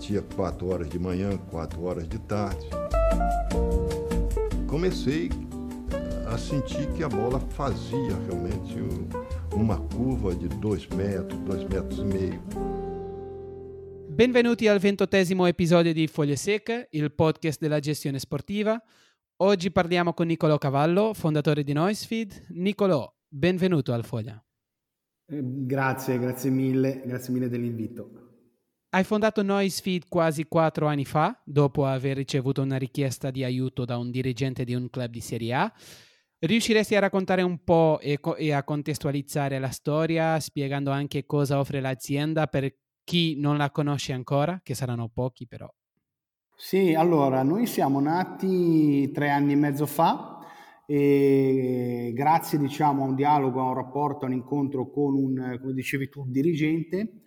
batia quatro horas de manhã, quatro horas de tarde. Comecei a sentir que a bola fazia realmente uma curva di 2 metri, 2 metri e meio. Benvenuti al ventottesimo episodio di Foglie Secche, il podcast della gestione sportiva. Oggi parliamo con Nicolò Cavallo, fondatore di Noisefeed. Nicolò, benvenuto al Foglia. Eh, grazie, grazie mille, grazie mille dell'invito. Hai fondato Noisefeed quasi quattro anni fa, dopo aver ricevuto una richiesta di aiuto da un dirigente di un club di Serie A. Riusciresti a raccontare un po' e, co- e, a contestualizzare la storia, spiegando anche cosa offre l'azienda per chi non la conosce ancora, che saranno pochi però? Sì, allora, noi siamo nati tre anni e mezzo fa e grazie diciamo, a un dialogo, a un rapporto, a un incontro con un, come dicevi tu, un dirigente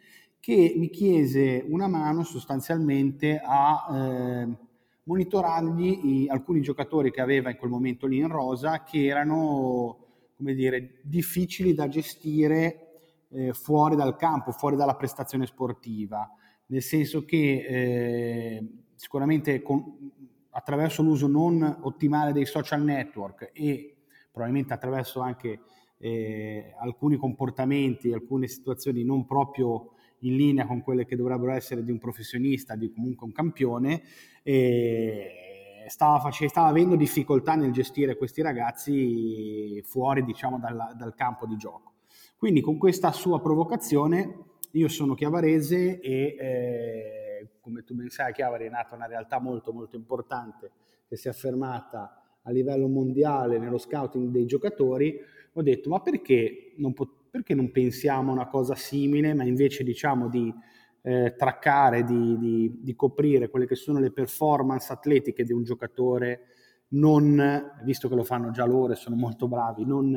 che mi chiese una mano sostanzialmente a... Eh, monitorargli i, alcuni giocatori che aveva in quel momento lì in rosa che erano come dire, difficili da gestire eh, fuori dal campo, fuori dalla prestazione sportiva, nel senso che eh, sicuramente con, attraverso l'uso non ottimale dei social network e probabilmente attraverso anche eh, alcuni comportamenti, alcune situazioni non proprio in linea con quelle che dovrebbero essere di un professionista, di comunque un campione, e stava, stava avendo difficoltà nel gestire questi ragazzi fuori diciamo, dal, dal campo di gioco. Quindi con questa sua provocazione io sono chiavarese e eh, come tu ben sai Chiavari è nata una realtà molto molto importante che si è affermata a livello mondiale nello scouting dei giocatori, ho detto ma perché non, pot- perché non pensiamo a una cosa simile, ma invece diciamo di eh, traccare, di, di, di, coprire quelle che sono le performance atletiche di un giocatore, non, visto che lo fanno già loro e sono molto bravi, non,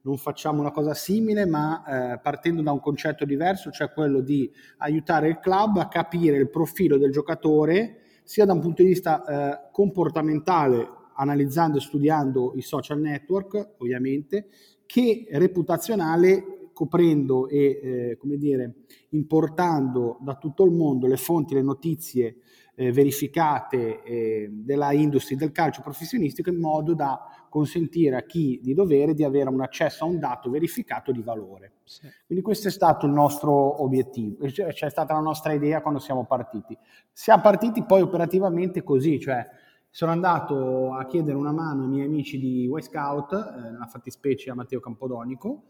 non facciamo una cosa simile, ma eh, partendo da un concetto diverso, cioè quello di aiutare il club a capire il profilo del giocatore, sia da un punto di vista eh, comportamentale, analizzando e studiando i social network, ovviamente, che reputazionale coprendo e eh, come dire, importando da tutto il mondo le fonti, le notizie eh, verificate eh, della industria del calcio professionistico in modo da consentire a chi di dovere di avere un accesso a un dato verificato di valore. Sì. Quindi questo è stato il nostro obiettivo, cioè, c'è stata la nostra idea quando siamo partiti. Siamo partiti poi operativamente così, cioè sono andato a chiedere una mano ai miei amici di Y Scout, eh, nella fattispecie a Matteo Campodonico,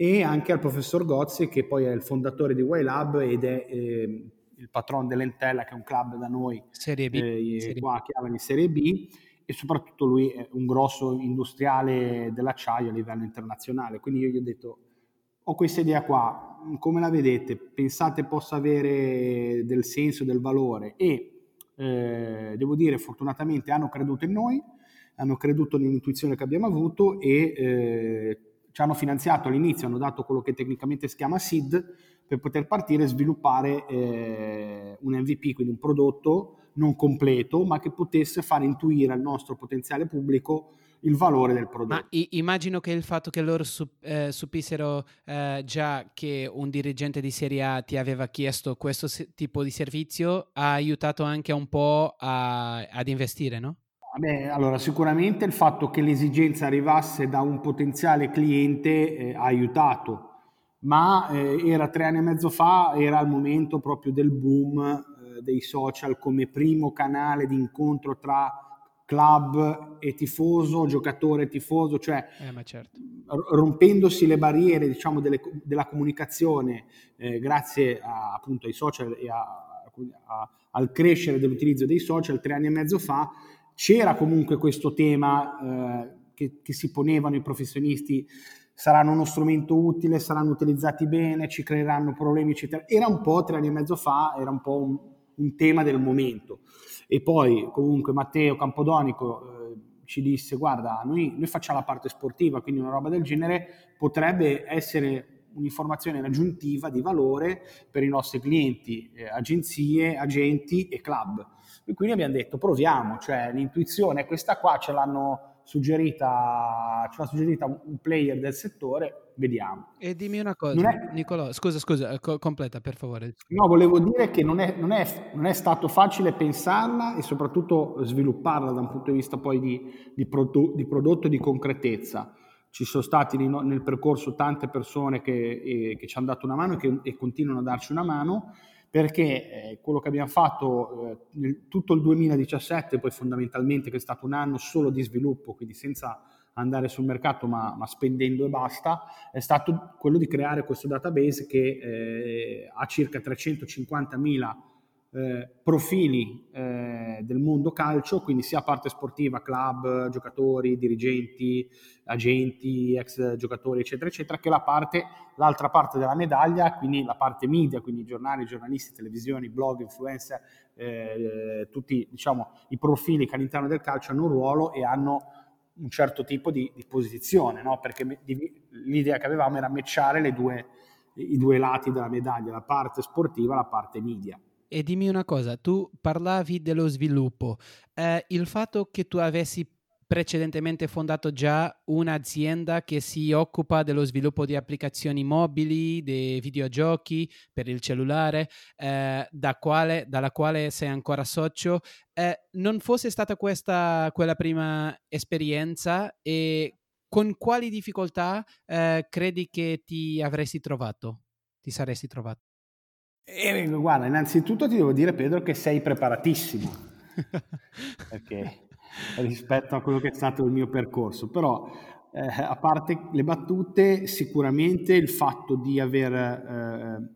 e anche al professor Gozzi, che poi è il fondatore di Y Lab ed è eh, il patron dell'Entella, che è un club da noi Serie B, eh, Serie qua a Chiavari Serie B, e soprattutto lui è un grosso industriale dell'acciaio a livello internazionale. Quindi io gli ho detto, ho questa idea qua, come la vedete? Pensate possa avere del senso, del valore? E eh, devo dire fortunatamente hanno creduto in noi, hanno creduto nell'intuizione che abbiamo avuto e eh, ci hanno finanziato all'inizio, hanno dato quello che tecnicamente si chiama SID per poter partire e sviluppare eh, un MVP, quindi un prodotto non completo, ma che potesse far intuire al nostro potenziale pubblico il valore del prodotto. Ma i- immagino che il fatto che loro su- eh, supissero eh, già che un dirigente di Serie A ti aveva chiesto questo se- tipo di servizio ha aiutato anche un po' a- ad investire, no? Beh, allora sicuramente il fatto che l'esigenza arrivasse da un potenziale cliente eh, ha aiutato, ma eh, era tre anni e mezzo fa, era il momento proprio del boom eh, dei social come primo canale di incontro tra club e tifoso, giocatore e tifoso, cioè eh, certo. rompendosi le barriere diciamo, delle, della comunicazione eh, grazie a, appunto ai social e a, a, al crescere dell'utilizzo dei social tre anni e mezzo fa, c'era comunque questo tema eh, che, che si ponevano i professionisti saranno uno strumento utile, saranno utilizzati bene, ci creeranno problemi, eccetera. Era un po' tre anni e mezzo fa, era un po' un, un tema del momento. E poi comunque Matteo Campodonico eh, ci disse guarda, noi, noi facciamo la parte sportiva, quindi una roba del genere potrebbe essere un'informazione aggiuntiva di valore per i nostri clienti, eh, agenzie, agenti e club. E quindi abbiamo detto proviamo, cioè l'intuizione è questa qua, ce l'hanno suggerita, ce l'ha suggerita un player del settore, vediamo. E dimmi una cosa, è... Nicolò, scusa, scusa, eh, co- completa per favore. No, volevo dire che non è, non, è, non è, stato facile pensarla e soprattutto svilupparla da un punto di vista poi di, di, produ- di prodotto di concretezza. Ci sono stati nel percorso tante persone che, eh, che ci hanno dato una mano e che e continuano a darci una mano perché eh, quello che abbiamo fatto eh, nel, tutto il 2017, poi fondamentalmente che è stato un anno solo di sviluppo, quindi senza andare sul mercato ma, ma spendendo e basta, è stato quello di creare questo database che eh, ha circa 350.000 eh, profili del mondo calcio, quindi sia parte sportiva, club, giocatori, dirigenti, agenti, ex giocatori, eccetera, eccetera, che la parte, l'altra parte della medaglia, quindi la parte media, quindi giornali, giornalisti, televisioni, blog, influencer, eh, tutti diciamo, i profili che all'interno del calcio hanno un ruolo e hanno un certo tipo di, di posizione, no? perché l'idea che avevamo era matchare due, i due lati della medaglia, la parte sportiva e la parte media. E dimmi una cosa, tu parlavi dello sviluppo. Eh, il fatto che tu avessi precedentemente fondato già un'azienda che si occupa dello sviluppo di applicazioni mobili, dei videogiochi per il cellulare, eh, da quale, dalla quale sei ancora socio. Eh, non fosse stata questa quella prima esperienza e con quali difficoltà eh, credi che ti avresti trovato? Ti saresti trovato? Eh, guarda, innanzitutto ti devo dire, Pedro, che sei preparatissimo. Perché rispetto a quello che è stato il mio percorso. Però, eh, a parte le battute, sicuramente il fatto di aver eh,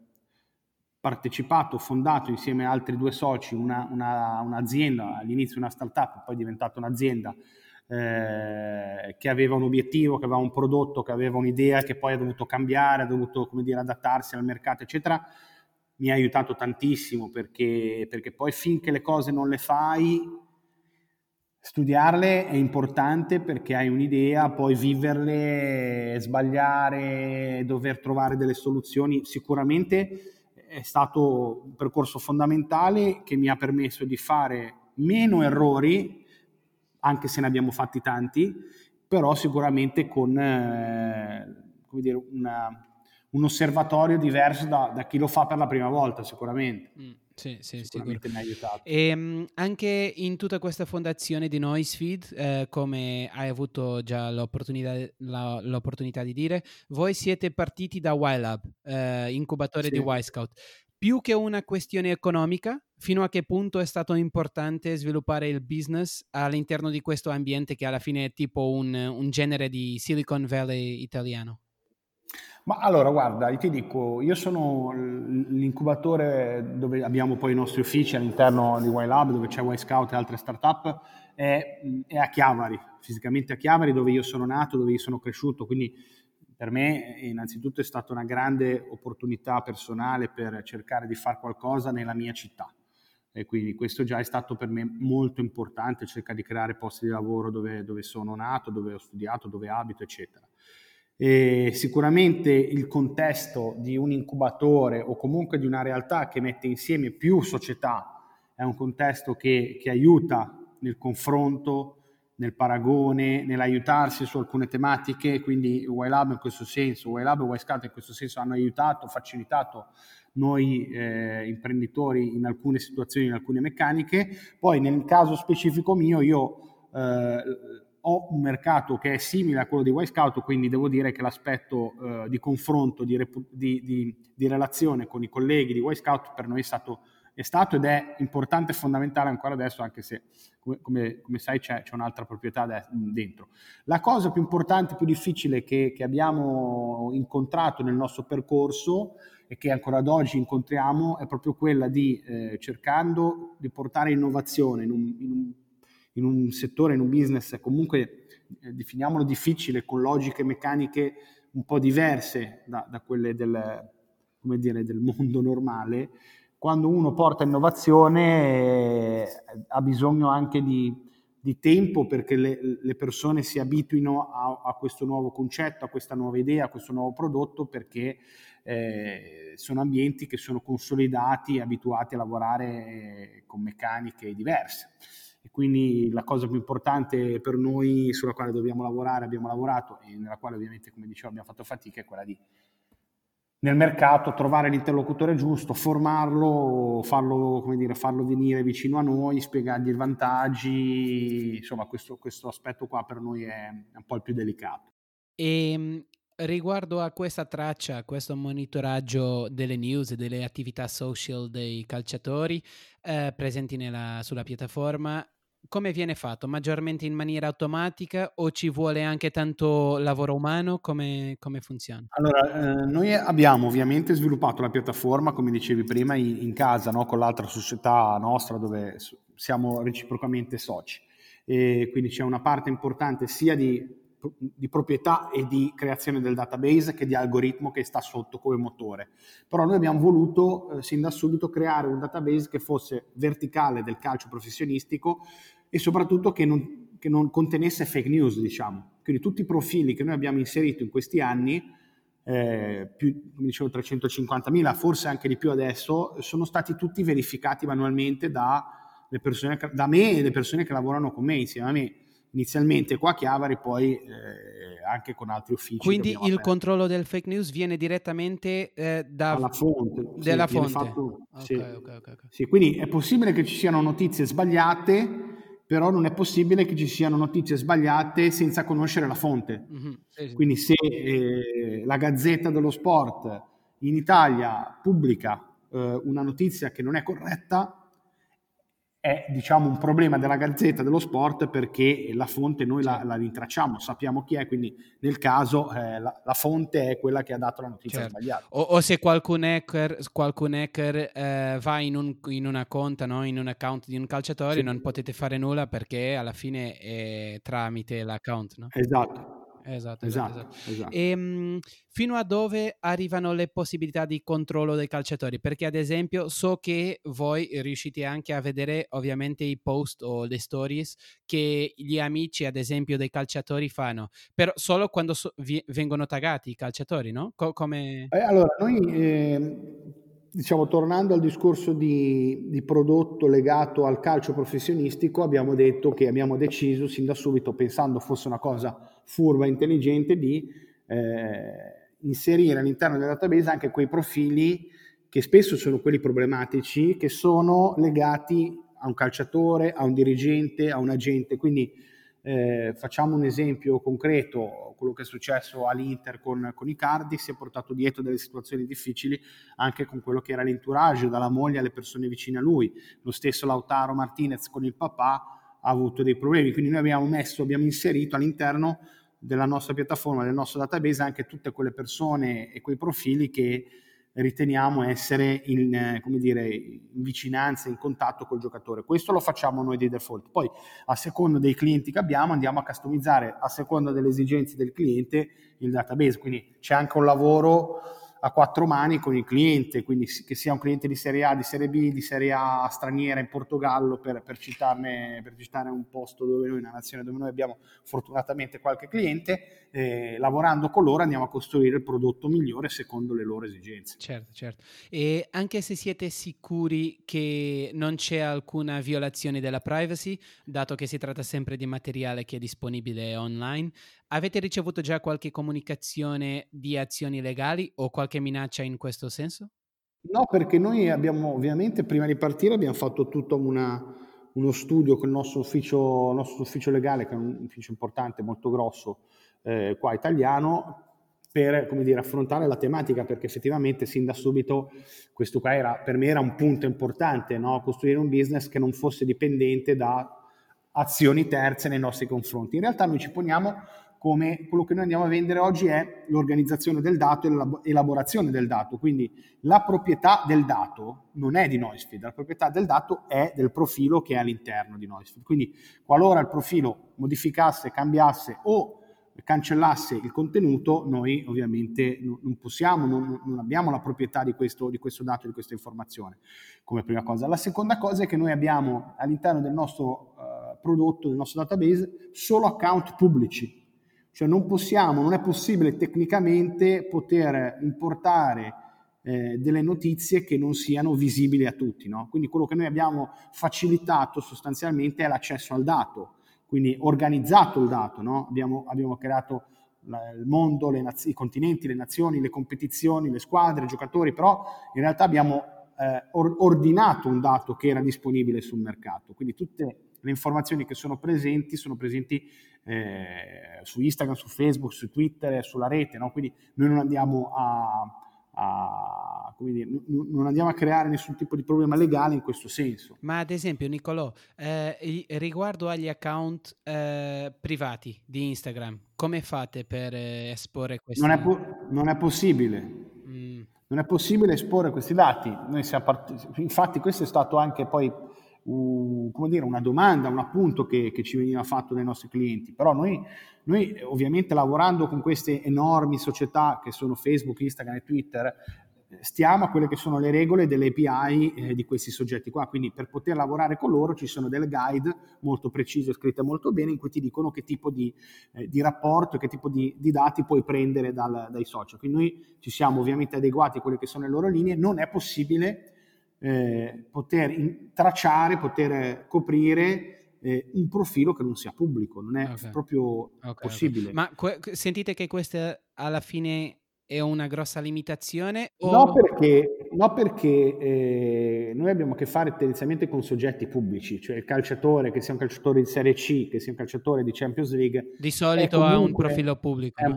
partecipato, fondato insieme a altri due soci una, una, un'azienda, all'inizio una startup, poi è diventata un'azienda eh, che aveva un obiettivo, che aveva un prodotto, che aveva un'idea, che poi ha dovuto cambiare, ha dovuto come dire, adattarsi al mercato, eccetera mi ha aiutato tantissimo perché, perché poi finché le cose non le fai, studiarle è importante perché hai un'idea, poi viverle, sbagliare, dover trovare delle soluzioni, sicuramente è stato un percorso fondamentale che mi ha permesso di fare meno errori, anche se ne abbiamo fatti tanti, però sicuramente con eh, dire, una, un osservatorio diverso da, da, chi lo fa per la prima volta, sicuramente. Mm, sì, sì, sicuramente mi ha aiutato. E um, anche in tutta questa fondazione di Noisefeed, eh, come hai avuto già l'opportunità, la, l'opportunità, di dire, voi siete partiti da YLab, eh, incubatore sì. di Y-Scout. Più che una questione economica, fino a che punto è stato importante sviluppare il business all'interno di questo ambiente che alla fine è tipo un, un genere di Silicon Valley italiano? Ma allora, guarda, ti dico, io sono l'incubatore dove abbiamo poi i nostri uffici all'interno di Y-Lab, dove c'è Y-Scout e altre startup, è, è a Chiavari, fisicamente a Chiavari, dove io sono nato, dove io sono cresciuto, quindi per me innanzitutto è stata una grande opportunità personale per cercare di fare qualcosa nella mia città. E quindi questo già è stato per me molto importante, cercare di creare posti di lavoro dove, dove sono nato, dove ho studiato, dove abito, eccetera. E sicuramente il contesto di un incubatore o comunque di una realtà che mette insieme più società è un contesto che, che aiuta nel confronto, nel paragone, nell'aiutarsi su alcune tematiche, quindi YLab in questo senso, YLab e YSCAT in questo senso hanno aiutato, facilitato noi eh, imprenditori in alcune situazioni, in alcune meccaniche. Poi nel caso specifico mio io eh, ho un mercato che è simile a quello di Y-Scout, quindi devo dire che l'aspetto eh, di confronto, di, di, di, di, relazione con i colleghi di Y-Scout per noi è stato, è stato, ed è importante e fondamentale ancora adesso, anche se come, come, come sai c'è, c'è, un'altra proprietà de- dentro. La cosa più importante, più difficile che, che, abbiamo incontrato nel nostro percorso e che ancora ad oggi incontriamo è proprio quella di eh, cercando di portare innovazione in un, in un in un settore, in un business comunque eh, definiamolo difficile, con logiche meccaniche un po' diverse da, da quelle del, dire, del, mondo normale, quando uno porta innovazione eh, ha bisogno anche di, di tempo perché le, le, persone si abituino a, a, questo nuovo concetto, a questa nuova idea, a questo nuovo prodotto perché eh, sono ambienti che sono consolidati e abituati a lavorare con meccaniche diverse quindi la cosa più importante per noi sulla quale dobbiamo lavorare, abbiamo lavorato e nella quale ovviamente, come dicevo, abbiamo fatto fatica è quella di nel mercato trovare l'interlocutore giusto, formarlo, farlo, dire, farlo venire vicino a noi, spiegargli i vantaggi, insomma questo, questo aspetto qua per noi è un po' il più delicato. E ehm, riguardo a questa traccia, a questo monitoraggio delle news e delle attività social dei calciatori eh, presenti nella, sulla piattaforma, come viene fatto? Maggiormente in maniera automatica o ci vuole anche tanto lavoro umano? Come, come funziona? Allora, eh, noi abbiamo ovviamente sviluppato la piattaforma, come dicevi prima, in, in casa, no? con l'altra società nostra dove siamo reciprocamente soci. E quindi c'è una parte importante sia di, di proprietà e di creazione del database che di algoritmo che sta sotto come motore. Però noi abbiamo voluto eh, sin da subito creare un database che fosse verticale del calcio professionistico e soprattutto che non, che non contenesse fake news, diciamo. Quindi tutti i profili che noi abbiamo inserito in questi anni, eh, più, come dicevo, 350.000, forse anche di più adesso, sono stati tutti verificati manualmente da, persone, da me e le persone che lavorano con me, insieme a me inizialmente qua a Chiavari, poi eh, anche con altri uffici. Quindi il aperto. controllo del fake news viene direttamente eh, dalla fonte. Della sì, fonte. Fatto, okay, sì. Okay, okay, sì, quindi è possibile che ci siano notizie sbagliate però non è possibile che ci siano notizie sbagliate senza conoscere la fonte. Mm-hmm, sì, sì. Quindi se eh, la Gazzetta dello Sport in Italia pubblica eh, una notizia che non è corretta, è diciamo un problema della Gazzetta dello Sport perché la fonte noi la, la rintracciamo, sappiamo chi è, quindi nel caso eh, la, la, fonte è quella che ha dato la notizia certo. sbagliata. O, o, se qualcun hacker, qualcun hacker eh, va in, un, in, una conta, no? in un account di un calciatore, sì. non potete fare nulla perché alla fine è tramite l'account. No? Esatto. Esatto, esatto. esatto. esatto. E, ehm, mh, fino a dove arrivano le possibilità di controllo dei calciatori? Perché ad esempio so che voi riuscite anche a vedere ovviamente i post o le stories che gli amici ad esempio dei calciatori fanno, però solo quando so- vi- vengono taggati i calciatori, no? Co- come... Eh, allora, noi... Eh diciamo, tornando al discorso di, di, prodotto legato al calcio professionistico, abbiamo detto che abbiamo deciso sin da subito, pensando fosse una cosa furba intelligente, di eh, inserire all'interno del database anche quei profili che spesso sono quelli problematici, che sono legati a un calciatore, a un dirigente, a un agente. Quindi eh, facciamo un esempio concreto, quello che è successo all'Inter con, con Icardi si è portato dietro delle situazioni difficili anche con quello che era l'entourage, dalla moglie alle persone vicine a lui. Lo stesso Lautaro Martinez con il papà ha avuto dei problemi, quindi noi abbiamo messo, abbiamo inserito all'interno della nostra piattaforma, del nostro database anche tutte quelle persone e quei profili che riteniamo essere in, eh, dire, in, vicinanza, in contatto col giocatore. Questo lo facciamo noi di default. Poi, a seconda dei clienti che abbiamo, andiamo a customizzare a seconda delle esigenze del cliente il database. Quindi c'è anche un lavoro a quattro mani con il cliente, quindi che sia un cliente di Serie A, di Serie B, di Serie A straniera in Portogallo, per, per, citarne, per citare un posto dove noi, una nazione dove noi abbiamo fortunatamente qualche cliente, eh, lavorando con loro andiamo a costruire il prodotto migliore secondo le loro esigenze. Certo, certo. E anche se siete sicuri che non c'è alcuna violazione della privacy, dato che si tratta sempre di materiale che è disponibile online, Avete ricevuto già qualche comunicazione di azioni legali o qualche minaccia in questo senso? No, perché noi abbiamo ovviamente prima di partire abbiamo fatto tutto una, uno studio con il nostro ufficio, nostro ufficio legale, che è un ufficio importante, molto grosso, eh, qua italiano, per come dire, affrontare la tematica, perché effettivamente sin da subito questo qua era, per me era un punto importante, no? costruire un business che non fosse dipendente da azioni terze nei nostri confronti. In realtà noi ci poniamo come quello che noi andiamo a vendere oggi è l'organizzazione del dato e l'elaborazione del dato. Quindi la proprietà del dato non è di Noisefeed, la proprietà del dato è del profilo che è all'interno di Noisefeed. Quindi qualora il profilo modificasse, cambiasse o cancellasse il contenuto, noi ovviamente non possiamo, non, non abbiamo la proprietà di questo, di questo, dato, di questa informazione, come prima cosa. La seconda cosa è che noi abbiamo all'interno del nostro uh, prodotto, del nostro database, solo account pubblici cioè non possiamo, non è possibile tecnicamente poter importare eh, delle notizie che non siano visibili a tutti. No? Quindi quello che noi abbiamo facilitato sostanzialmente è l'accesso al dato, quindi organizzato il dato. No? Abbiamo, abbiamo, creato il mondo, naz- i continenti, le nazioni, le competizioni, le squadre, i giocatori, però in realtà abbiamo eh, or- ordinato un dato che era disponibile sul mercato. Quindi tutte le informazioni che sono presenti sono presenti eh, su Instagram, su Facebook, su Twitter, sulla rete, no? quindi noi non andiamo a, a, dire, n- non andiamo a creare nessun tipo di problema legale in questo senso. Ma ad esempio, Nicolò, eh, riguardo agli account eh, privati di Instagram, come fate per eh, esporre questi? Non è, po- non è possibile. Mm. Non è possibile esporre questi dati. Part- infatti questo è stato anche poi come dire, una domanda, un appunto che, che, ci veniva fatto dai nostri clienti. Però noi, noi ovviamente lavorando con queste enormi società che sono Facebook, Instagram e Twitter, stiamo a quelle che sono le regole delle API eh, di questi soggetti qua, quindi per poter lavorare con loro ci sono delle guide molto precise, scritte molto bene, in cui ti dicono che tipo di, eh, di rapporto, che tipo di, di, dati puoi prendere dal, dai social. Quindi noi ci siamo ovviamente adeguati a quelle che sono le loro linee, non è possibile eh, poter in, tracciare, poter coprire eh, un profilo che non sia pubblico, non è okay. proprio okay, possibile. Okay. Ma que- sentite che questa alla fine è una grossa limitazione? O... No, perché, no perché eh, noi abbiamo a che fare tendenzialmente con soggetti pubblici, cioè il calciatore, che sia un calciatore di Serie C, che sia un calciatore di Champions League. Di solito comunque, ha un profilo pubblico. È?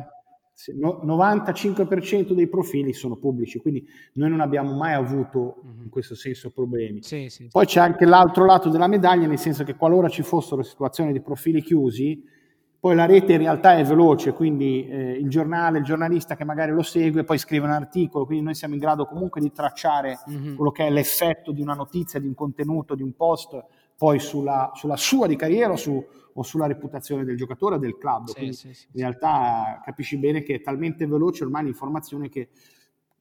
95% dei profili sono pubblici, quindi noi non abbiamo mai avuto mhm. in questo senso problemi. Sì, sì, Poi c'è anche l'altro lato della medaglia, nel senso che qualora ci fossero situazioni di profili chiusi, poi la rete in realtà è veloce, quindi eh, il giornale, il giornalista che magari lo segue, poi scrive un articolo, quindi noi siamo in grado comunque di tracciare mm-hmm. quello che è l'effetto di una notizia, di un contenuto, di un post, poi sulla, sulla sua di carriera o su o sulla reputazione del giocatore o del club. Sì, sì, sì, in realtà capisci bene che è talmente veloce ormai l'informazione che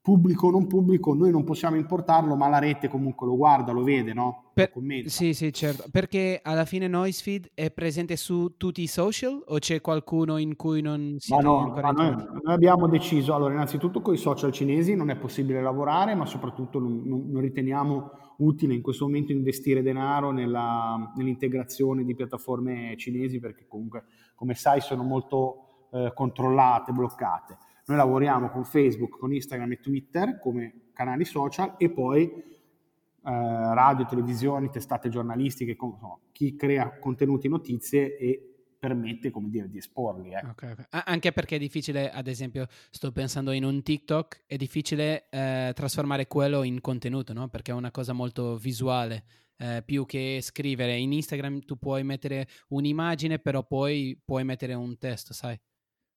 pubblico o non pubblico, noi non possiamo importarlo, ma la rete comunque lo guarda, lo vede, no? Per, sì, sì, certo. Perché alla fine Noisefeed è presente su tutti i social o c'è qualcuno in cui non si ma no, ancora ma noi, noi, abbiamo deciso, allora innanzitutto con i social cinesi non è possibile lavorare, ma soprattutto non, non, non riteniamo utile in questo momento investire denaro nella, nell'integrazione di piattaforme cinesi perché comunque, come sai, sono molto eh, controllate, bloccate. Noi lavoriamo con Facebook, con Instagram e Twitter come canali social e poi eh, radio, televisioni, testate giornalistiche, con, insomma, chi crea contenuti, notizie e permette, come dire, di esporli. Eh. Okay, okay. Anche perché è difficile, ad esempio, sto pensando in un TikTok, è difficile eh, trasformare quello in contenuto, no? Perché è una cosa molto visuale. Eh, più che scrivere in Instagram tu puoi mettere un'immagine però poi puoi mettere un testo sai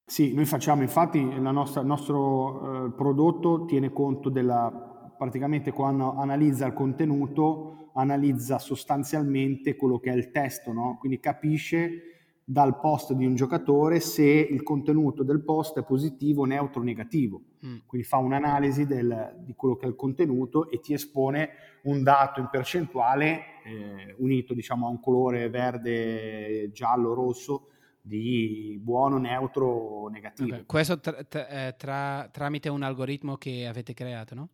sì noi facciamo infatti nostra, il nostro eh, prodotto tiene conto della praticamente quando analizza il contenuto analizza sostanzialmente quello che è il testo no? quindi capisce dal post di un giocatore se il contenuto del post è positivo, neutro o negativo. Mm. Quindi fa un'analisi del, di quello che è il contenuto e ti espone un dato in percentuale eh, unito diciamo, a un colore verde, giallo, rosso di buono, neutro o negativo. Okay. Questo tra, tra, eh, tra, tramite un algoritmo che avete creato, no?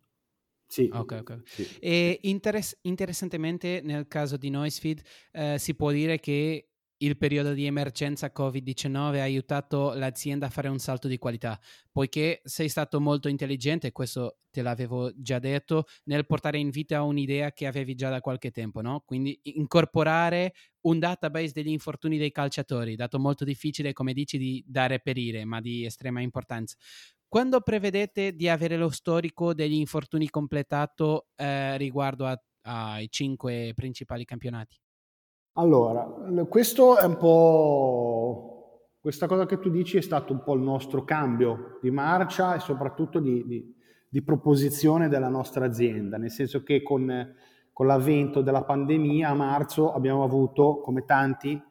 Sì. Ok, ok. Sì. E interess- interessantemente nel caso di Noisefeed eh, si può dire che il periodo di emergenza Covid-19 ha aiutato l'azienda a fare un salto di qualità, poiché sei stato molto intelligente, questo te l'avevo già detto, nel portare in vita un'idea che avevi già da qualche tempo, no? Quindi incorporare un database degli infortuni dei calciatori, dato molto difficile, come dici, di, da reperire, ma di estrema importanza. Quando prevedete di avere lo storico degli infortuni completato eh, riguardo a, ai cinque principali campionati? Allora, questo è un po', questa cosa che tu dici è stato un po' il nostro cambio di marcia e soprattutto di, di, di proposizione della nostra azienda, nel senso che con, con, l'avvento della pandemia a marzo abbiamo avuto, come tanti,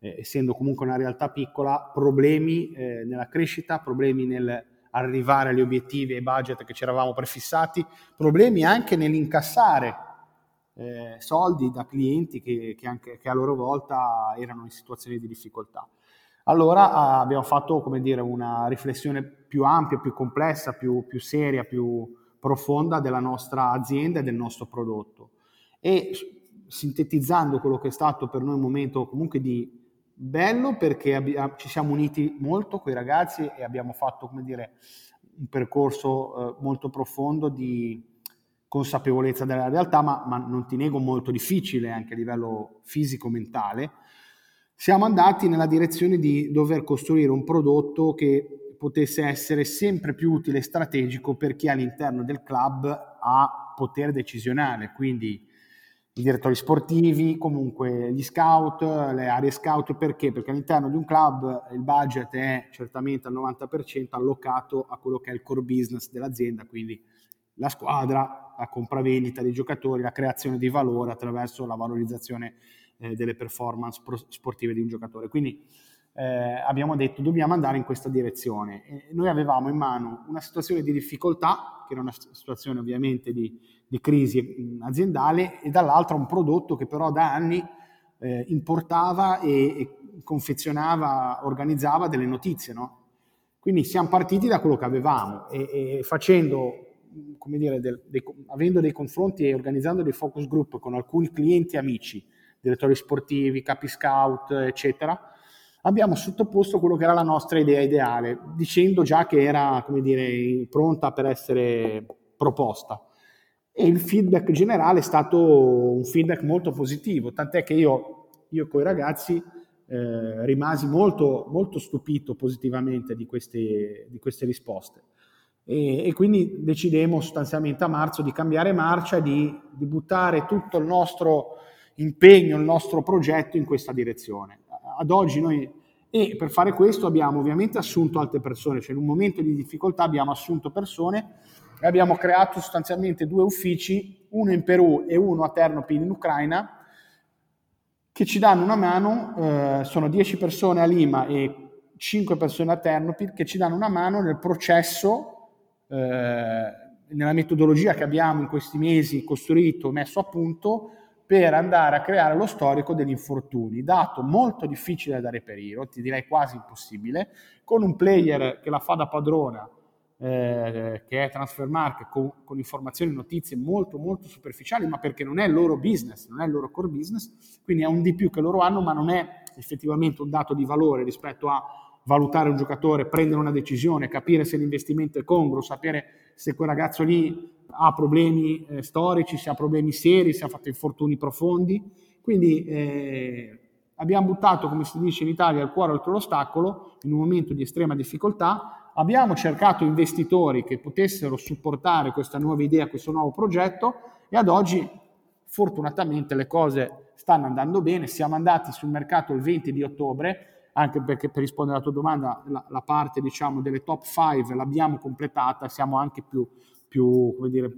eh, essendo comunque una realtà piccola, problemi eh, nella crescita, problemi nel arrivare agli obiettivi e budget che ci eravamo prefissati, problemi anche nell'incassare eh, soldi da clienti che, che, anche, che, a loro volta erano in situazioni di difficoltà. Allora abbiamo fatto come dire, una riflessione più ampia, più complessa, più, più seria, più profonda della nostra azienda e del nostro prodotto. E sintetizzando quello che è stato per noi un momento comunque di bello perché abbiamo, ci siamo uniti molto con i ragazzi e abbiamo fatto, come dire, un percorso eh, molto profondo di consapevolezza della realtà, ma, ma, non ti nego molto difficile anche a livello fisico-mentale. Siamo andati nella direzione di dover costruire un prodotto che potesse essere sempre più utile e strategico per chi all'interno del club ha potere decisionale, quindi i direttori sportivi, comunque gli scout, le aree scout, perché? Perché all'interno di un club il budget è certamente al 90% allocato a quello che è il core business dell'azienda, quindi la squadra, la compravendita dei giocatori, la creazione di valore attraverso la valorizzazione eh, delle performance sportive di un giocatore. Quindi eh, abbiamo detto dobbiamo andare in questa direzione. E noi avevamo in mano una situazione di difficoltà, che era una situazione ovviamente di, di crisi aziendale, e dall'altra un prodotto che però da anni eh, importava e, e, confezionava, organizzava delle notizie. No? Quindi siamo partiti da quello che avevamo e, e facendo come dire, del, dei, avendo dei confronti e organizzando dei focus group con alcuni clienti amici, direttori sportivi, capi scout, eccetera, abbiamo sottoposto quello che era la nostra idea ideale, dicendo già che era, come dire, pronta per essere proposta. E il feedback generale è stato un feedback molto positivo, tant'è che io, io con i ragazzi eh, rimasi molto, molto stupito positivamente di queste, di queste risposte. E, e, quindi decidemmo sostanzialmente a marzo di cambiare marcia di, di buttare tutto il nostro impegno, il nostro progetto in questa direzione. Ad oggi noi, e per fare questo abbiamo ovviamente assunto altre persone, cioè in un momento di difficoltà abbiamo assunto persone e abbiamo creato sostanzialmente due uffici, uno in Perù e uno a Ternopil in Ucraina, che ci danno una mano, eh, sono 10 persone a Lima e 5 persone a Ternopil, che ci danno una mano nel processo nella metodologia che abbiamo in questi mesi costruito, messo a punto, per andare a creare lo storico degli infortuni, dato molto difficile da reperire, ti direi quasi impossibile, con un player che la fa da padrona, eh, che è Transfermark, con, con informazioni e notizie molto molto superficiali, ma perché non è il loro business, non è il loro core business, quindi è un di più che loro hanno, ma non è effettivamente un dato di valore rispetto a valutare un giocatore, prendere una decisione, capire se l'investimento è congruo, sapere se quel ragazzo lì ha problemi eh, storici, se ha problemi seri, se ha fatto infortuni profondi. Quindi eh, abbiamo buttato, come si dice in Italia, il cuore oltre l'ostacolo in un momento di estrema difficoltà. Abbiamo cercato investitori che potessero supportare questa nuova idea, questo nuovo progetto e ad oggi fortunatamente le cose stanno andando bene. Siamo andati sul mercato il 20 di ottobre anche perché per rispondere alla tua domanda la, la parte diciamo, delle top 5 l'abbiamo completata, siamo anche più, più come dire,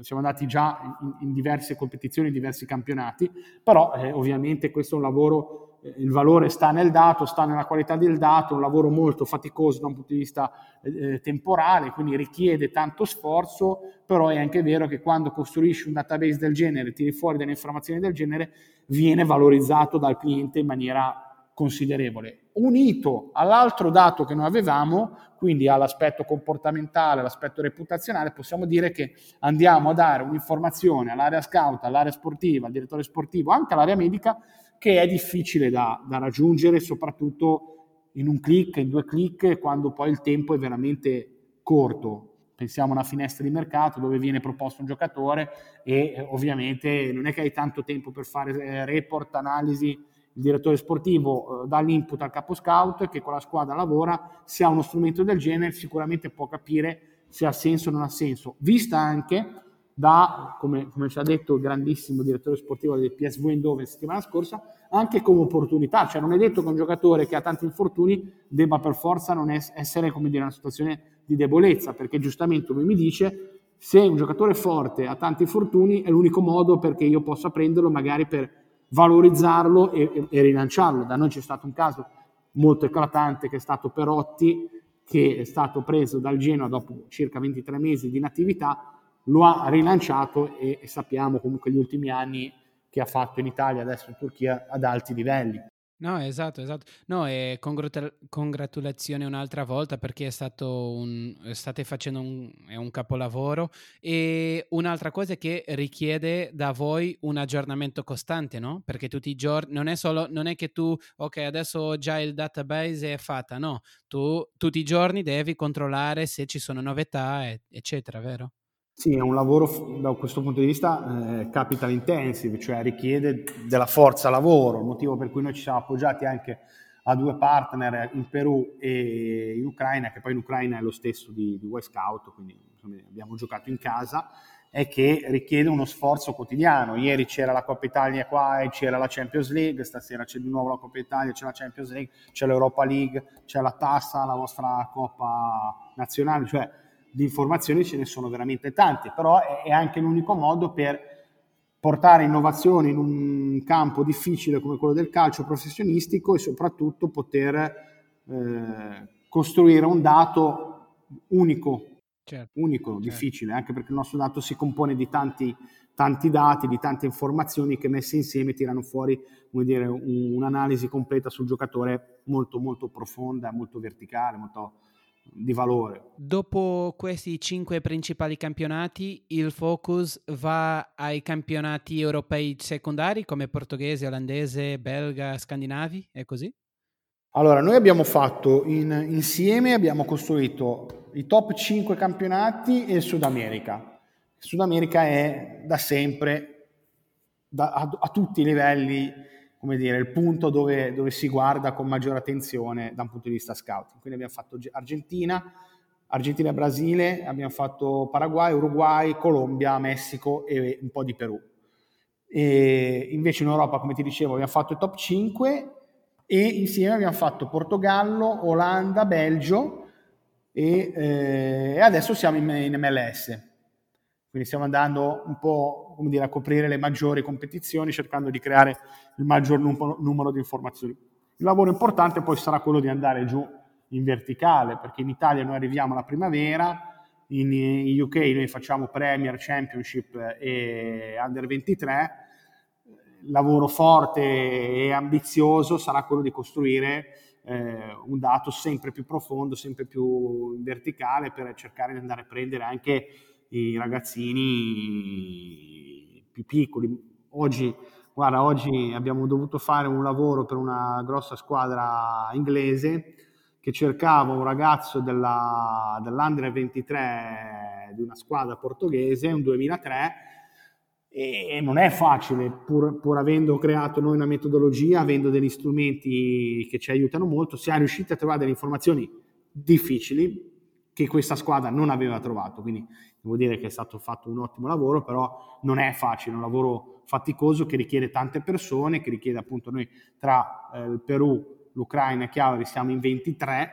siamo andati già in, in, diverse competizioni, in diversi campionati, però eh, ovviamente questo è un lavoro, eh, il valore sta nel dato, sta nella qualità del dato, un lavoro molto faticoso da un punto di vista eh, eh temporale, quindi richiede tanto sforzo, però è anche vero che quando costruisci un database del genere, tiri fuori delle informazioni del genere, viene valorizzato dal cliente in maniera considerevole, unito all'altro dato che noi avevamo, quindi all'aspetto comportamentale, all'aspetto reputazionale, possiamo dire che andiamo a dare un'informazione all'area scout, all'area sportiva, al direttore sportivo, anche all'area medica, che è difficile da, da raggiungere, soprattutto in un clic, in due clic, quando poi il tempo è veramente corto. Pensiamo a una finestra di mercato dove viene proposto un giocatore e ovviamente non è che hai tanto tempo per fare eh, report, analisi, il direttore sportivo eh, dà l'input al capo scout che con la squadra lavora, se ha uno strumento del genere sicuramente può capire se ha senso o non ha senso, vista anche da, come, come ci ha detto il grandissimo direttore sportivo del PSV Eindhoven settimana scorsa, anche come opportunità, cioè non è detto che un giocatore che ha tanti infortuni debba per forza non essere come dire, una situazione di debolezza, perché giustamente lui mi dice se un giocatore forte ha tanti infortuni è l'unico modo perché io possa prenderlo magari per valorizzarlo e, e, e rilanciarlo. Da noi c'è stato un caso molto eclatante che è stato Perotti, che è stato preso dal Genoa dopo circa 23 mesi di inattività, lo ha rilanciato e, e sappiamo comunque gli ultimi anni che ha fatto in Italia, adesso in Turchia, ad alti livelli. No, esatto, esatto. No, e congratu- congratulazioni un'altra volta perché è stato un, state facendo un, un capolavoro e un'altra cosa è che richiede da voi un aggiornamento costante, no? Perché tutti i giorni, non è solo, non è che tu, ok, adesso già il database è fatta, no, tu tutti i giorni devi controllare se ci sono novità, eccetera, vero? Sì, è un lavoro da questo punto di vista eh, capital intensive, cioè richiede della forza lavoro, il motivo per cui noi ci siamo appoggiati anche a due partner in Perù e in Ucraina, che poi in Ucraina è lo stesso di, di Y Scout, quindi insomma, abbiamo giocato in casa, è che richiede uno sforzo quotidiano. Ieri c'era la Coppa Italia qua e c'era la Champions League, stasera c'è di nuovo la Coppa Italia, c'è la Champions League, c'è l'Europa League, c'è la Tassa, la vostra Coppa Nazionale, cioè di informazioni ce ne sono veramente tante, però è anche l'unico modo per portare innovazioni in un campo difficile come quello del calcio professionistico e soprattutto poter eh, costruire un dato unico, certo, unico certo. difficile, anche perché il nostro dato si compone di tanti, tanti dati, di tante informazioni che messe insieme tirano fuori dire, un, un'analisi completa sul giocatore molto molto profonda, molto verticale, molto di valore. Dopo questi cinque principali campionati, il focus va ai campionati europei secondari come portoghese, olandese, belga, scandinavi, è così? Allora, noi abbiamo fatto in, insieme, abbiamo costruito i top 5 campionati e il Sud America. Il Sud America è da sempre, da, a, a tutti i livelli, come dire, il punto dove, dove, si guarda con maggiore attenzione da un punto di vista scouting. Quindi abbiamo fatto Argentina, Argentina e Brasile, abbiamo fatto Paraguay, Uruguay, Colombia, Messico e un po' di Perù. E invece in Europa, come ti dicevo, abbiamo fatto i top 5 e insieme abbiamo fatto Portogallo, Olanda, Belgio e, eh, adesso siamo in, in MLS. Quindi stiamo andando un po' come dire, a coprire le maggiori competizioni cercando di creare il maggior numero, numero di informazioni. Il lavoro importante poi sarà quello di andare giù in verticale, perché in Italia noi arriviamo alla primavera, in, in UK noi facciamo Premier, Championship e Under 23. Il lavoro forte e ambizioso sarà quello di costruire eh, un dato sempre più profondo, sempre più verticale per cercare di andare a prendere anche i ragazzini più piccoli. Oggi, guarda, oggi abbiamo dovuto fare un lavoro per una grossa squadra inglese che cercava un ragazzo della, dell'Under 23 di una squadra portoghese, un 2003, e non è facile, pur, pur, avendo creato noi una metodologia, avendo degli strumenti che ci aiutano molto, siamo riusciti a trovare delle informazioni difficili che questa squadra non aveva trovato. Quindi devo dire che è stato fatto un ottimo lavoro, però non è facile, è un lavoro faticoso che richiede tante persone, che richiede appunto noi tra eh, il Perù, l'Ucraina e Chiavari siamo in 23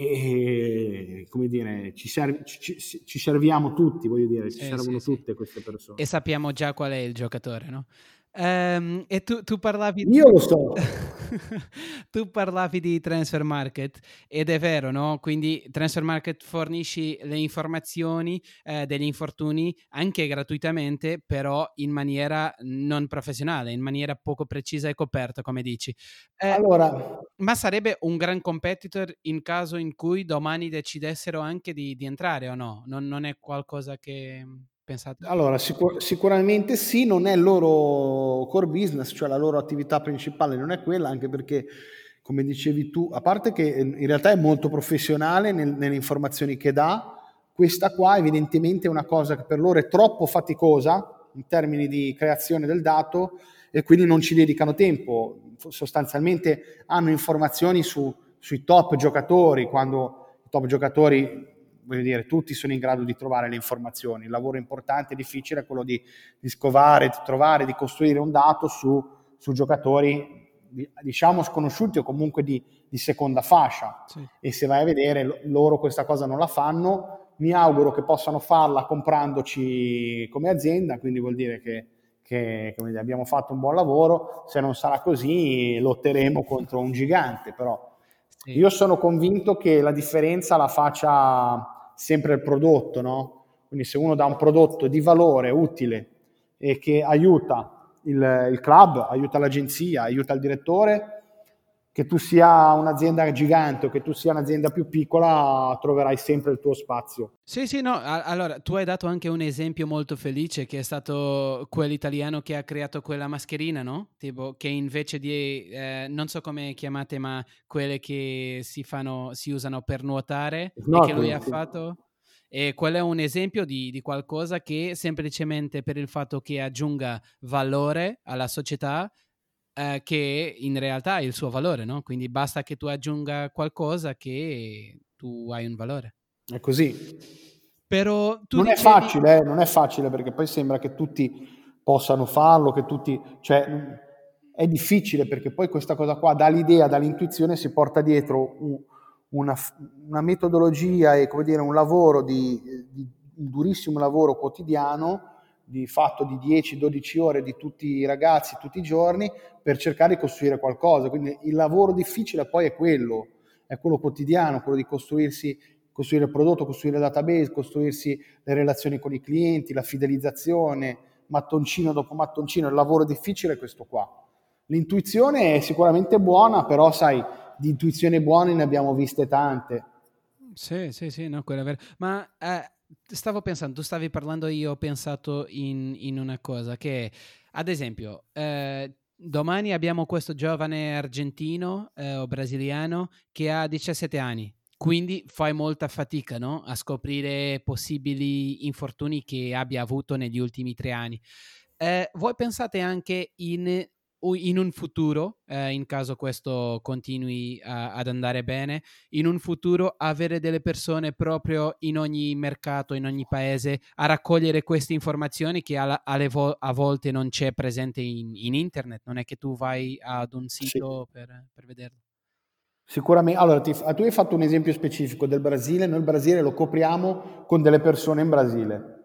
e come dire, ci, serv- ci, ci serviamo tutti, voglio dire, ci eh, servono sì, tutte sì. queste persone. E sappiamo già qual è il giocatore, no? Um, e tu, tu, parlavi... Io lo so. tu parlavi di Transfer Market ed è vero, no? Quindi Transfer Market fornisci le informazioni eh, degli infortuni anche gratuitamente, però in maniera non professionale, in maniera poco precisa e coperta, come dici. Eh, allora... Ma sarebbe un gran competitor in caso in cui domani decidessero anche di, di entrare o no? Non, non è qualcosa che... Pensate? Allora, sicur- sicuramente sì, non è il loro core business, cioè la loro attività principale non è quella, anche perché, come dicevi tu, a parte che eh, in realtà è molto professionale nel, nelle informazioni che dà, questa qua evidentemente è una cosa che per loro è troppo faticosa in termini di creazione del dato e quindi non ci dedicano tempo. Sostanzialmente hanno informazioni su, sui top giocatori, quando i top giocatori voglio dire, tutti sono in grado di trovare le informazioni. Il lavoro importante e difficile è quello di, di scovare, di trovare, di costruire un dato su, su giocatori diciamo sconosciuti o comunque di, di seconda fascia. Sì. E se vai a vedere, loro questa cosa non la fanno. Mi auguro che possano farla comprandoci come azienda, quindi vuol dire che, che dire, abbiamo fatto un buon lavoro. Se non sarà così, lotteremo contro un gigante. Però sì. io sono convinto che la differenza la faccia sempre il prodotto, no? Quindi se uno dà un prodotto di valore, utile e che aiuta il, il club, aiuta l'agenzia, aiuta il direttore, che tu sia un'azienda gigante o che tu sia un'azienda più piccola, troverai sempre il tuo spazio. Sì, sì, no, allora tu hai dato anche un esempio molto felice che è stato quell'italiano che ha creato quella mascherina, no? Tipo che invece di, eh, non so come chiamate, ma quelle che si, fanno, si usano per nuotare no, che lui ha fatto. E quello è un esempio di, di, qualcosa che semplicemente per il fatto che aggiunga valore alla società eh, che in realtà ha il suo valore, no? Quindi basta che tu aggiunga qualcosa che tu hai un valore. È così. Però non dicevi... è facile, eh? non è facile perché poi sembra che tutti possano farlo, che tutti... Cioè, è difficile perché poi questa cosa qua dall'idea, dall'intuizione si porta dietro un, una, una, metodologia e come dire un lavoro di, di un durissimo lavoro quotidiano di fatto di 10-12 ore di tutti i ragazzi tutti i giorni per cercare di costruire qualcosa. Quindi il lavoro difficile poi è quello, è quello quotidiano, quello di costruirsi, costruire il prodotto, costruire il database, costruirsi le relazioni con i clienti, la fidelizzazione, mattoncino dopo mattoncino. Il lavoro difficile è questo qua. L'intuizione è sicuramente buona, però sai, di intuizioni buone ne abbiamo viste tante. Sì, sì, sì, no, quello è vero. Ma eh, stavo pensando, tu stavi parlando, io ho pensato in, in una cosa che, ad esempio, eh, domani abbiamo questo giovane argentino eh, o brasiliano che ha 17 anni. Quindi fai molta fatica no? a scoprire possibili infortuni che abbia avuto negli ultimi tre anni. Eh, voi pensate anche in in un futuro, eh, in caso questo continui a, ad andare bene, in un futuro avere delle persone proprio in ogni mercato, in ogni paese a raccogliere queste informazioni che alla, vo- a volte non c'è presente in, in, internet, non è che tu vai ad un sito sì. per, per vederlo. Sicuramente, allora ti, tu hai fatto un esempio specifico del Brasile, noi il Brasile lo copriamo con delle persone in Brasile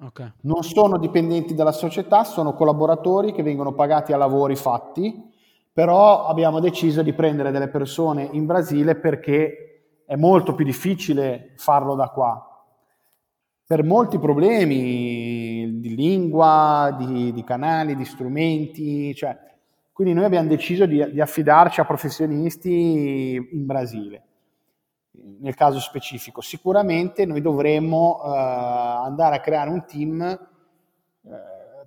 Okay. Non sono dipendenti dalla società, sono collaboratori che vengono pagati a lavori fatti, però abbiamo deciso di prendere delle persone in Brasile perché è molto più difficile farlo da qua. Per molti problemi di lingua, di, di canali, di strumenti, cioè, quindi noi abbiamo deciso di, di affidarci a professionisti in Brasile nel caso specifico. Sicuramente noi dovremmo eh, andare a creare un team, eh,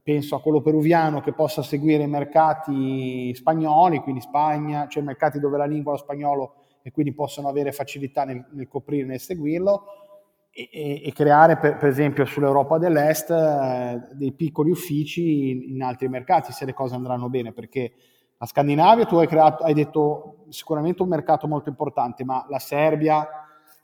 penso a quello peruviano, che possa seguire i mercati spagnoli, quindi Spagna, cioè mercati dove la lingua è lo spagnolo e quindi possono avere facilità nel, nel coprire, nel seguirlo. E, e, e creare per, per, esempio sull'Europa dell'Est eh, dei piccoli uffici in, in altri mercati se le cose andranno bene perché la Scandinavia tu hai, creato, hai detto sicuramente un mercato molto importante, ma la Serbia,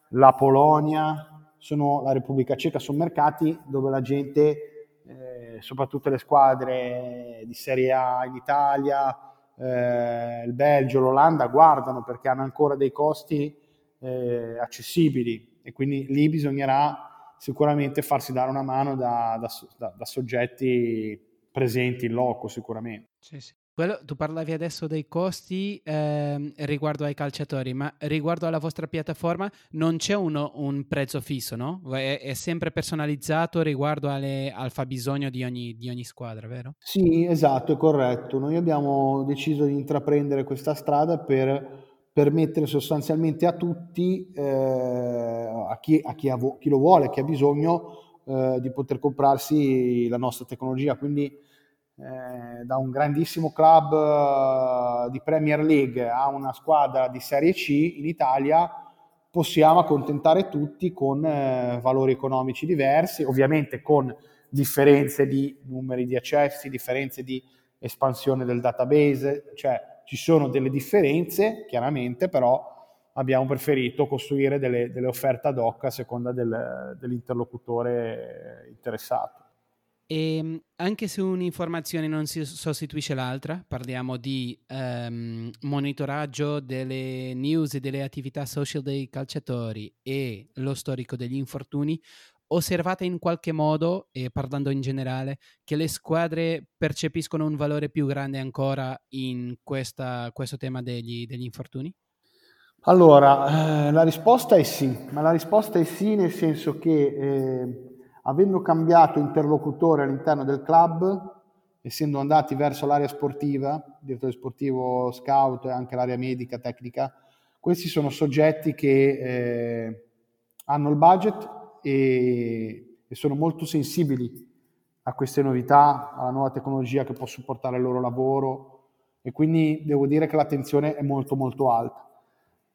la Polonia, sono, la Repubblica Ceca sono mercati dove la gente, eh, soprattutto le squadre di Serie A in Italia, eh, il Belgio, l'Olanda, guardano perché hanno ancora dei costi eh, accessibili e quindi lì bisognerà sicuramente farsi dare una mano da, da, da soggetti presenti in loco sicuramente. Sì, sì. Quello, tu parlavi adesso dei costi eh, riguardo ai calciatori, ma riguardo alla vostra piattaforma non c'è uno, un prezzo fisso, no? È, è sempre personalizzato riguardo alle, al fabbisogno di ogni, di ogni squadra, vero? Sì, esatto, è corretto. Noi abbiamo deciso di intraprendere questa strada per permettere sostanzialmente a tutti, eh, a, chi, a chi, ha, chi, lo vuole, chi ha bisogno, eh, di poter comprarsi la nostra tecnologia. Quindi eh, da un grandissimo club eh, di Premier League a una squadra di Serie C in Italia, possiamo accontentare tutti con eh, valori economici diversi, ovviamente con differenze di numeri di accessi, differenze di espansione del database, cioè ci sono delle differenze chiaramente, però abbiamo preferito costruire delle, delle offerte ad hoc a seconda del, dell'interlocutore interessato. E ehm, anche se un'informazione non si sostituisce l'altra, parliamo di um, monitoraggio delle news e delle attività social dei calciatori e lo storico degli infortuni, osservate in qualche modo, e parlando in generale, che le squadre percepiscono un valore più grande ancora in questa, questo tema degli, degli infortuni? Allora, eh, la risposta è sì, ma la risposta è sì nel senso che... Eh, avendo cambiato interlocutore all'interno del club, essendo andati verso l'area sportiva, direttore sportivo, scout e anche l'area medica, tecnica, questi sono soggetti che eh, hanno il budget e, e sono molto sensibili a queste novità, alla nuova tecnologia che può supportare il loro lavoro e quindi devo dire che l'attenzione è molto molto alta.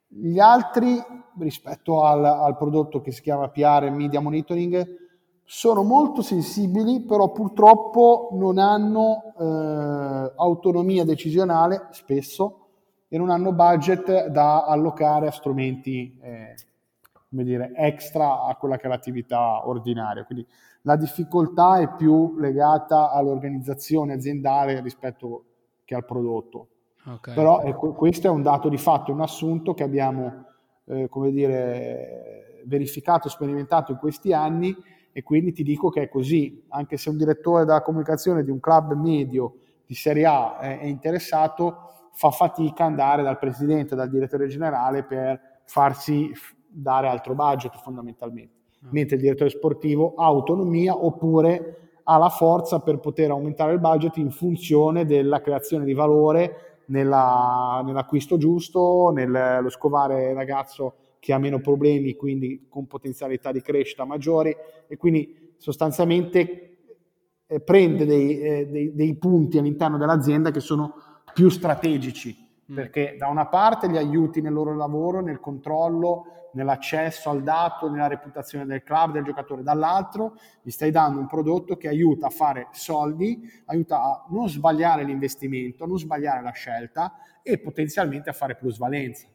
Gli altri, rispetto al, al prodotto che si chiama PR Media Monitoring, sono molto sensibili, però purtroppo non hanno eh, autonomia decisionale spesso e non hanno budget da allocare a strumenti eh, come dire, extra a quella che è l'attività ordinaria. Quindi la difficoltà è più legata all'organizzazione aziendale rispetto che al prodotto. Okay. Però ecco, questo è un dato di fatto, un assunto che abbiamo eh, come dire, verificato, sperimentato in questi anni e quindi ti dico che è così, anche se un direttore della comunicazione di un club medio di Serie A è, interessato, fa fatica andare dal presidente, dal direttore generale per farsi dare altro budget fondamentalmente, ah. mentre il direttore sportivo ha autonomia oppure ha la forza per poter aumentare il budget in funzione della creazione di valore nella, nell'acquisto giusto, nello scovare il ragazzo che ha meno problemi, quindi con potenzialità di crescita maggiori e quindi sostanzialmente eh, prende dei, eh, dei, dei, punti all'interno dell'azienda che sono più strategici, mm. perché da una parte li aiuti nel loro lavoro, nel controllo, nell'accesso al dato, nella reputazione del club, del giocatore, dall'altro gli stai dando un prodotto che aiuta a fare soldi, aiuta a non sbagliare l'investimento, non sbagliare la scelta e potenzialmente a fare plusvalenza.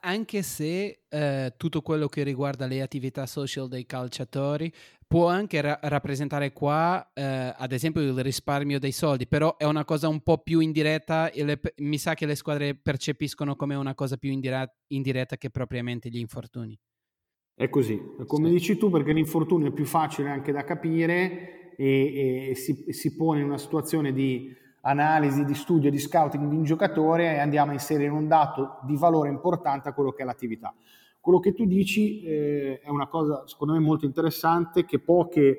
Anche se eh, tutto quello che riguarda le attività social dei calciatori può anche ra- rappresentare qua, eh, ad esempio, il risparmio dei soldi, però è una cosa un po' più indiretta e le, mi sa che le squadre percepiscono come una cosa più indiretta, indiretta che propriamente gli infortuni. È così, come sì. dici tu, perché l'infortunio è più facile anche da capire e, e si, si pone in una situazione di analisi, di studio, di scouting di un giocatore e andiamo a inserire un dato di valore importante a quello che è l'attività. Quello che tu dici eh, è una cosa secondo me molto interessante che poche,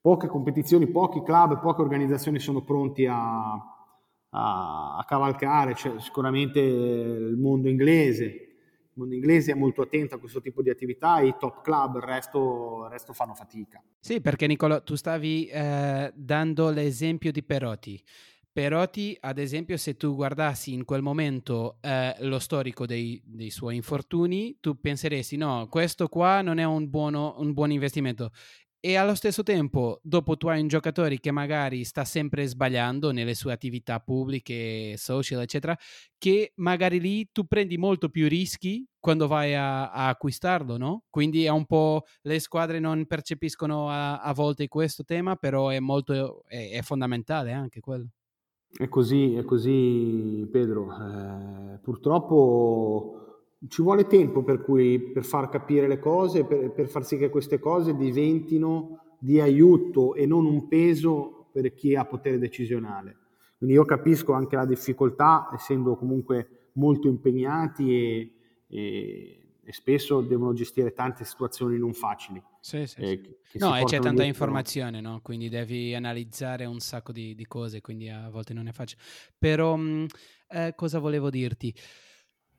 poche competizioni, pochi club, poche organizzazioni sono pronti a, a, a cavalcare, cioè, sicuramente il mondo inglese, il mondo inglese è molto attento a questo tipo di attività, i top club, il resto, il resto fanno fatica. Sì, perché Nicolo, tu stavi eh, dando l'esempio di Perotti. Perotti, ad esempio, se tu guardassi in quel momento eh, lo storico dei, dei, suoi infortuni, tu penseresti no, questo qua non è un, buono, un buon investimento e allo stesso tempo, dopo tu hai un giocatore che magari sta sempre sbagliando nelle sue attività pubbliche, social, eccetera, che magari lì tu prendi molto più rischi quando vai a, a acquistarlo, no? Quindi è un po' le squadre non percepiscono a, a volte questo tema, però è molto è, è, fondamentale anche quello. È così, è così, Pedro. Eh, purtroppo ci vuole tempo per, cui, per far capire le cose, per, per, far sì che queste cose diventino di aiuto e non un peso per chi ha potere decisionale. Quindi io capisco anche la difficoltà, essendo comunque molto impegnati e, e, e spesso devono gestire tante situazioni non facili. Sì, sì, eh, sì. no, e c'è tanta dietro. informazione, no? quindi devi analizzare un sacco di, di, cose, quindi a volte non è facile. Però mh, mm, eh, cosa volevo dirti?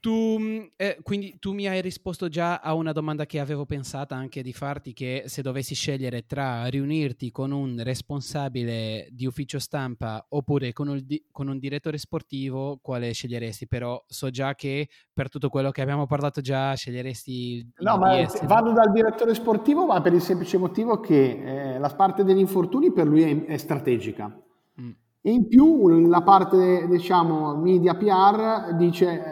Tu, mhmm, eh, quindi tu mi hai risposto già a una domanda che avevo pensato anche di farti, che se dovessi scegliere tra riunirti con un responsabile di ufficio stampa oppure con un, con un direttore sportivo, quale sceglieresti? Però so già che per tutto quello che abbiamo parlato già sceglieresti. No, ma DS. vado dal direttore sportivo, ma per il semplice motivo che eh, la parte degli infortuni per lui è, è strategica. Mm. E in più la parte, diciamo, media PR dice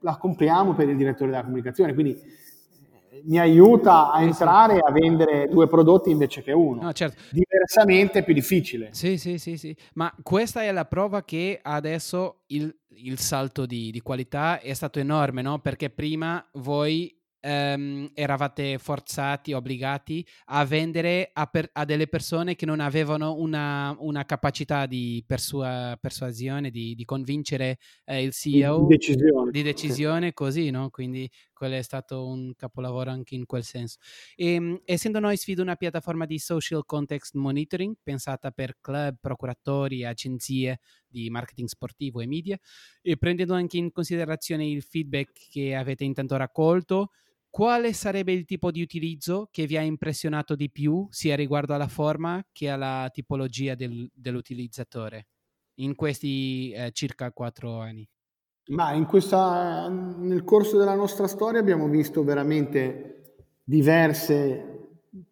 la compriamo per il direttore della comunicazione, quindi eh, mi aiuta a entrare e a vendere due prodotti invece che uno. No, certo. Diversamente è più difficile. Sì, sì, sì, sì. Ma questa è la prova che adesso il, il salto di, di, qualità è stato enorme, no? Perché prima voi ehm, eravate forzati, obbligati a vendere a, per, a, delle persone che non avevano una, una capacità di persua, persuasione, di, di convincere eh, il CEO di decisione, di decisione così, no? Quindi quello è stato un capolavoro anche in quel senso. E, ehm, essendo noi sfido una piattaforma di social context monitoring pensata per club, procuratori, agenzie di marketing sportivo e media, e prendendo anche in considerazione il feedback che avete intanto raccolto, quale sarebbe il tipo di utilizzo che vi ha impressionato di più, sia riguardo alla forma che alla tipologia del, dell'utilizzatore, in questi eh, circa quattro anni? Ma questa, nel corso della nostra storia abbiamo visto veramente diverse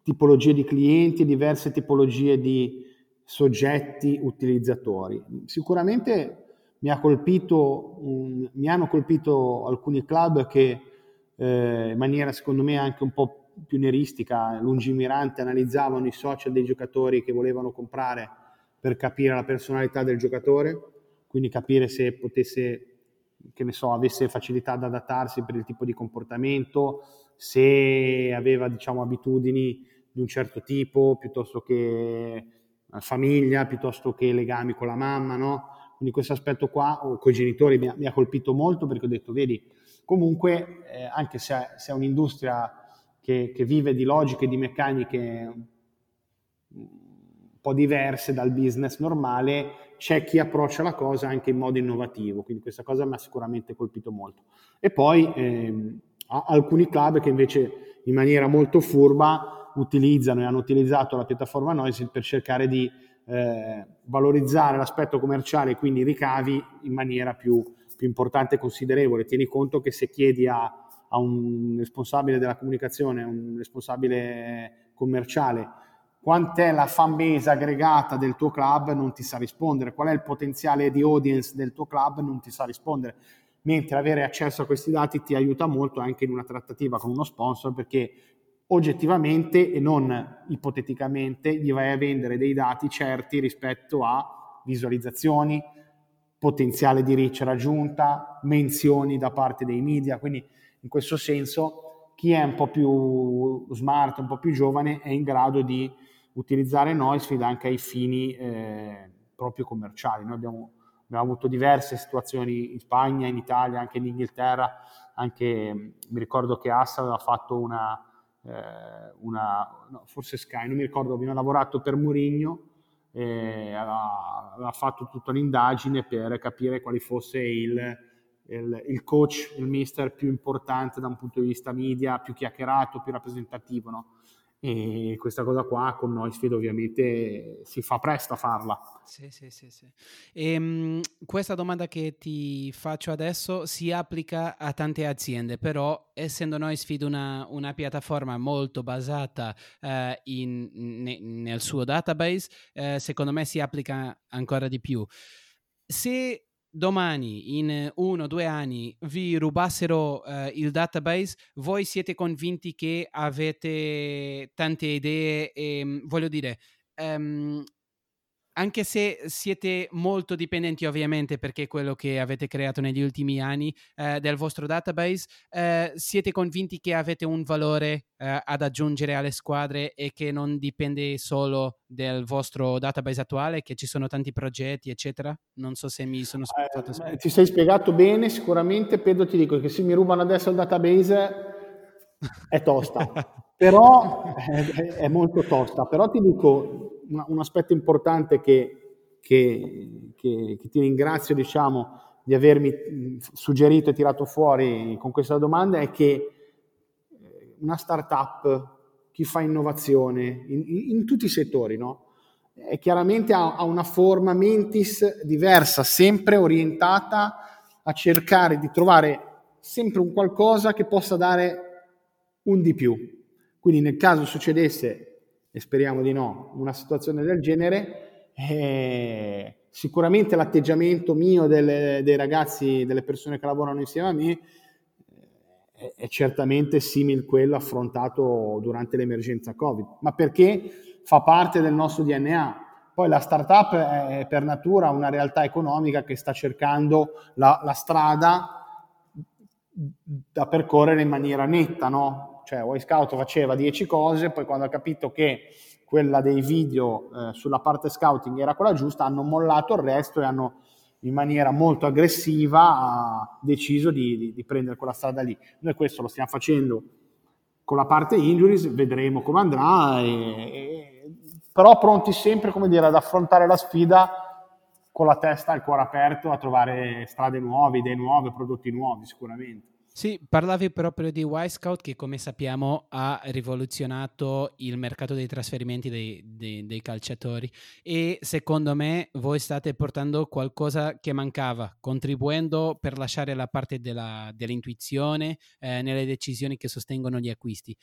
tipologie di clienti, diverse tipologie di soggetti utilizzatori. Sicuramente mi, ha colpito, um, mi hanno colpito alcuni club che eh, in maniera secondo me anche un po' più neristica, lungimirante, analizzavano i social dei giocatori che volevano comprare per capire la personalità del giocatore, quindi capire se potesse che ne so, avesse facilità ad adattarsi per il tipo di comportamento, se aveva diciamo, abitudini di un certo tipo, piuttosto che famiglia, piuttosto che legami con la mamma, no? Quindi questo aspetto qua, o con i genitori, mi ha, mi ha, colpito molto perché ho detto, vedi, comunque, eh, anche se se è un'industria che, che, vive di logiche di meccaniche un po' diverse dal business normale, c'è chi approccia la cosa anche in modo innovativo, quindi questa cosa mi ha sicuramente colpito molto. E poi ehm, alcuni club che invece in maniera molto furba utilizzano e hanno utilizzato la piattaforma Noisy per cercare di eh, valorizzare l'aspetto commerciale, quindi i ricavi, in maniera più, più, importante e considerevole. Tieni conto che se chiedi a, a un responsabile della comunicazione, un responsabile commerciale, quant'è la fan base aggregata del tuo club? non ti sa rispondere, qual è il potenziale di audience del tuo club? non ti sa rispondere, mentre avere accesso a questi dati ti aiuta molto anche in una trattativa con uno sponsor perché oggettivamente e non ipoteticamente gli vai a vendere dei dati certi rispetto a visualizzazioni, potenziale di reach raggiunta, menzioni da parte dei media, quindi in questo senso chi è un po' più smart, un po' più giovane è in grado di utilizzare Noisefeed anche ai fini eh, proprio commerciali. Noi abbiamo, abbiamo, avuto diverse situazioni in Spagna, in Italia, anche in Inghilterra, anche mi ricordo che Assa aveva fatto una, eh, una no, forse Sky, non mi ricordo, abbiamo lavorato per Murigno, eh, aveva, aveva, fatto tutta un'indagine per capire quale fosse il, il, il, coach, il mister più importante da un punto di vista media, più chiacchierato, più rappresentativo. No? E questa cosa qua con Noisfield ovviamente si fa presto a farla. Sì, sì, sì. sì. E, um, questa domanda che ti faccio adesso si applica a tante aziende, però essendo Noisfield una, una piattaforma molto basata uh, in, ne, nel suo database, uh, secondo me si applica ancora di più. Se domani, in uno o due anni, vi rubassero uh, il database, voi siete convinti che avete tante idee e, mm, voglio dire, um, anche se siete molto dipendenti ovviamente perché è quello che avete creato negli ultimi anni eh, del vostro database, eh, siete convinti che avete un valore eh, ad aggiungere alle squadre e che non dipende solo del vostro database attuale, che ci sono tanti progetti, eccetera? Non so se mi sono spiegato. Ti sei spiegato bene, sicuramente. Pedro ti dico che se mi rubano adesso il database è tosta, però è, è molto tosta. Però ti dico un, un aspetto importante che, che, che, che, ti ringrazio diciamo, di avermi suggerito e tirato fuori con questa domanda è che eh, una startup, chi fa innovazione in, in tutti i settori, no? è chiaramente ha, ha una forma mentis diversa, sempre orientata a cercare di trovare sempre un qualcosa che possa dare un di più. Quindi nel caso succedesse e speriamo di no, una situazione del genere, eh, sicuramente l'atteggiamento mio delle, dei ragazzi, delle persone che lavorano insieme a me, eh, è certamente simile a quello affrontato durante l'emergenza Covid, ma perché fa parte del nostro DNA. Poi la startup è per natura una realtà economica che sta cercando la, la strada da percorrere in maniera netta, no? Cioè, Boy Scout faceva 10 cose, poi quando ha capito che quella dei video eh, sulla parte scouting era quella giusta, hanno mollato il resto e hanno in maniera molto aggressiva deciso di, di, di, prendere quella strada lì. Noi questo lo stiamo facendo con la parte injuries, vedremo come andrà, e, e, però pronti sempre dire, ad affrontare la sfida con la testa e il cuore aperto a trovare strade nuove, idee nuove, prodotti nuovi sicuramente. Sì, parlavi proprio di Wisecout che come sappiamo ha rivoluzionato il mercato dei trasferimenti dei, dei, dei, calciatori. E secondo me voi state portando qualcosa che mancava, contribuendo per lasciare la parte della, dell'intuizione eh, nelle decisioni che sostengono gli acquisti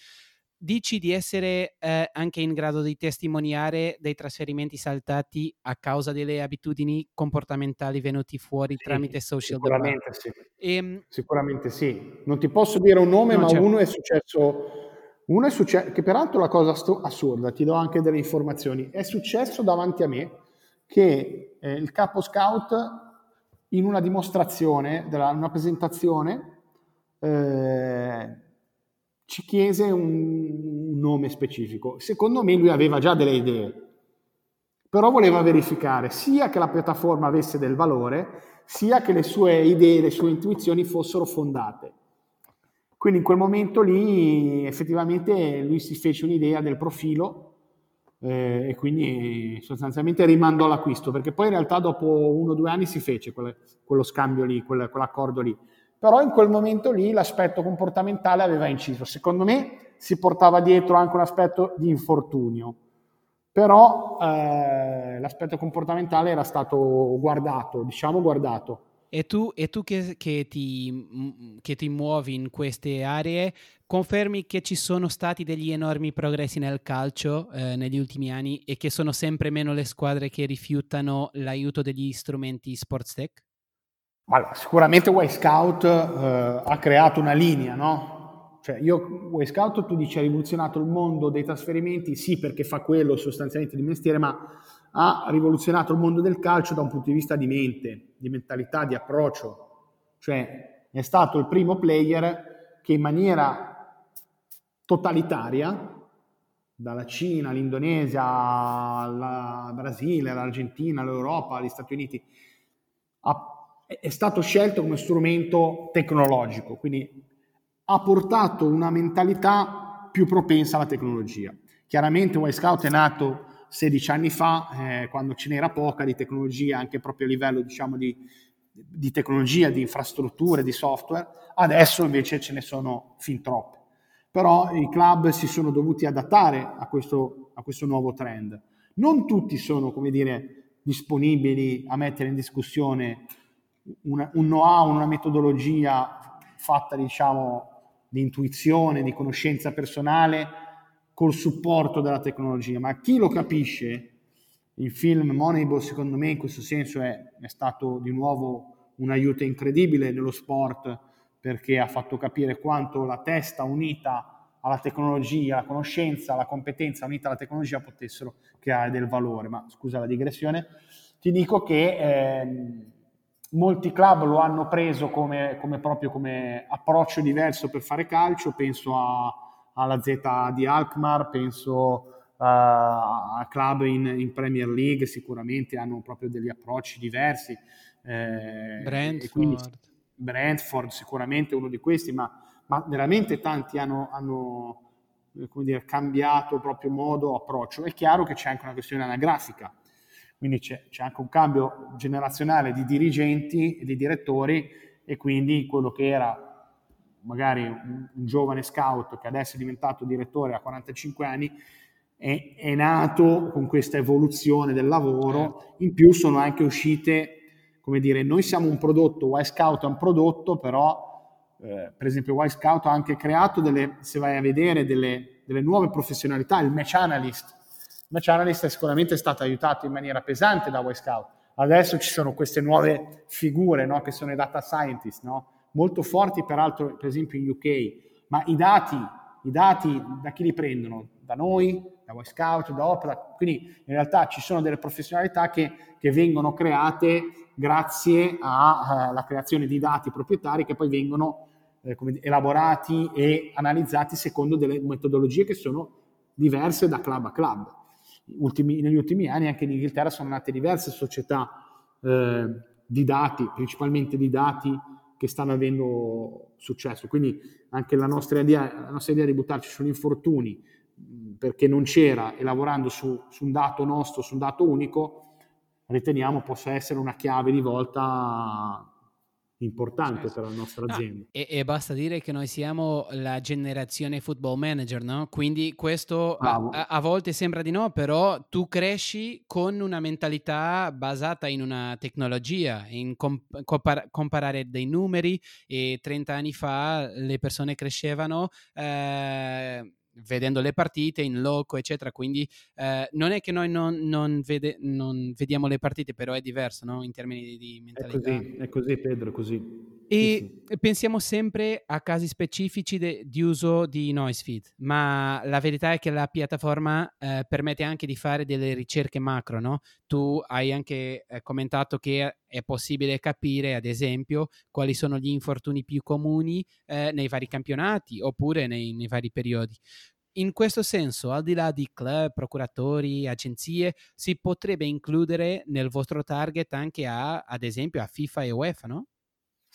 dici di essere eh, anche in grado di testimoniare dei trasferimenti saltati a causa delle abitudini comportamentali venuti fuori sì, tramite social sicuramente sì. E, ehm sicuramente sì. Non ti posso dire un nome, ma certo. uno è successo, uno è successo, che peraltro una cosa sto- assurda, ti do anche delle informazioni. È successo davanti a me che eh, il capo scout in una dimostrazione, della, una presentazione, eh, ci chiese un, nome specifico. Secondo me lui aveva già delle idee, però voleva verificare sia che la piattaforma avesse del valore, sia che le sue idee, le sue intuizioni fossero fondate. Quindi in quel momento lì effettivamente lui si fece un'idea del profilo eh, e quindi sostanzialmente rimandò l'acquisto, perché poi in realtà dopo uno o due anni si fece quelle, quello scambio lì, quel, quell'accordo lì però in quel momento lì l'aspetto comportamentale aveva inciso. Secondo me si portava dietro anche un aspetto di infortunio, però eh, l'aspetto comportamentale era stato guardato, diciamo guardato. E tu, e tu che, che, ti, che, ti, muovi in queste aree, confermi che ci sono stati degli enormi progressi nel calcio eh, negli ultimi anni e che sono sempre meno le squadre che rifiutano l'aiuto degli strumenti Sports Tech? Allora, sicuramente Y Scout eh, ha creato una linea, no? Cioè, io, Y Scout, tu dici, ha rivoluzionato il mondo dei trasferimenti, sì, perché fa quello sostanzialmente di mestiere, ma ha rivoluzionato il mondo del calcio da un punto di vista di mente, di mentalità, di approccio. Cioè, è stato il primo player che in maniera totalitaria, dalla Cina all'Indonesia, al Brasile, all'Argentina, all'Europa, agli Stati Uniti, ha è stato scelto come strumento tecnologico, quindi ha portato una mentalità più propensa alla tecnologia. Chiaramente Y Scout è nato 16 anni fa, eh, quando ce n'era poca di tecnologia, anche proprio a livello diciamo, di, di, tecnologia, di infrastrutture, di software, adesso invece ce ne sono fin troppe. Però i club si sono dovuti adattare a questo, a questo nuovo trend. Non tutti sono, come dire, disponibili a mettere in discussione una, un know-how, una metodologia fatta diciamo di intuizione, di conoscenza personale col supporto della tecnologia, ma chi lo capisce, il film Moneyball secondo me in questo senso è, è stato di nuovo un aiuto incredibile nello sport perché ha fatto capire quanto la testa unita alla tecnologia, la conoscenza, la competenza unita alla tecnologia potessero creare del valore. Ma scusa la digressione, ti dico che eh, molti club lo hanno preso come, come, proprio come approccio diverso per fare calcio, penso a, alla Z di Alkmaar, penso a, a club in, in, Premier League, sicuramente hanno proprio degli approcci diversi. Eh, Brentford. Brentford sicuramente uno di questi, ma, ma veramente tanti hanno, hanno dire, cambiato proprio modo, approccio. È chiaro che c'è anche una questione anagrafica quindi c'è, c'è, anche un cambio generazionale di dirigenti e di direttori e quindi quello che era magari un, un giovane scout che adesso è diventato direttore a 45 anni è, è nato con questa evoluzione del lavoro, certo. in più sono anche uscite, come dire, noi siamo un prodotto, Y Scout è un prodotto, però eh, per esempio Y Scout ha anche creato delle, se vai a vedere, delle, delle nuove professionalità, il match analyst, Match Analyst è sicuramente stato aiutato in maniera pesante da Y Scout. Adesso ci sono queste nuove figure no, che sono i data scientist, no? molto forti peraltro per esempio in UK, ma i dati, i dati da chi li prendono? Da noi, da Y Scout, da Opera, quindi in realtà ci sono delle professionalità che, che vengono create grazie alla creazione di dati proprietari che poi vengono eh, elaborati e analizzati secondo delle metodologie che sono diverse da club a club. Ultimi, negli ultimi anni anche in Inghilterra sono nate diverse società eh, di dati, principalmente di dati che stanno avendo successo. Quindi anche la nostra idea, la nostra idea di buttarci sugli infortuni perché non c'era e lavorando su, su un dato nostro, su un dato unico, riteniamo possa essere una chiave di volta importante certo. per la nostra azienda. No, e, e, basta dire che noi siamo la generazione football manager, no? Quindi questo a, a, volte sembra di no, però tu cresci con una mentalità basata in una tecnologia, in comp- compar- comparare dei numeri e 30 anni fa le persone crescevano... Eh, vedendo le partite in loco, eccetera. Quindi eh, non è che noi non, non, vede, non, vediamo le partite, però è diverso no? in termini di mentalità. È così, è così Pedro, è così. E pensiamo sempre a casi specifici de, di uso di NoiseFeed, ma la verità è che la piattaforma eh, permette anche di fare delle ricerche macro. No? Tu hai anche eh, commentato che è possibile capire, ad esempio, quali sono gli infortuni più comuni eh, nei vari campionati oppure nei, nei vari periodi. In questo senso, al di là di club, procuratori, agenzie, si potrebbe includere nel vostro target anche a, ad esempio, a FIFA e UEFA, no?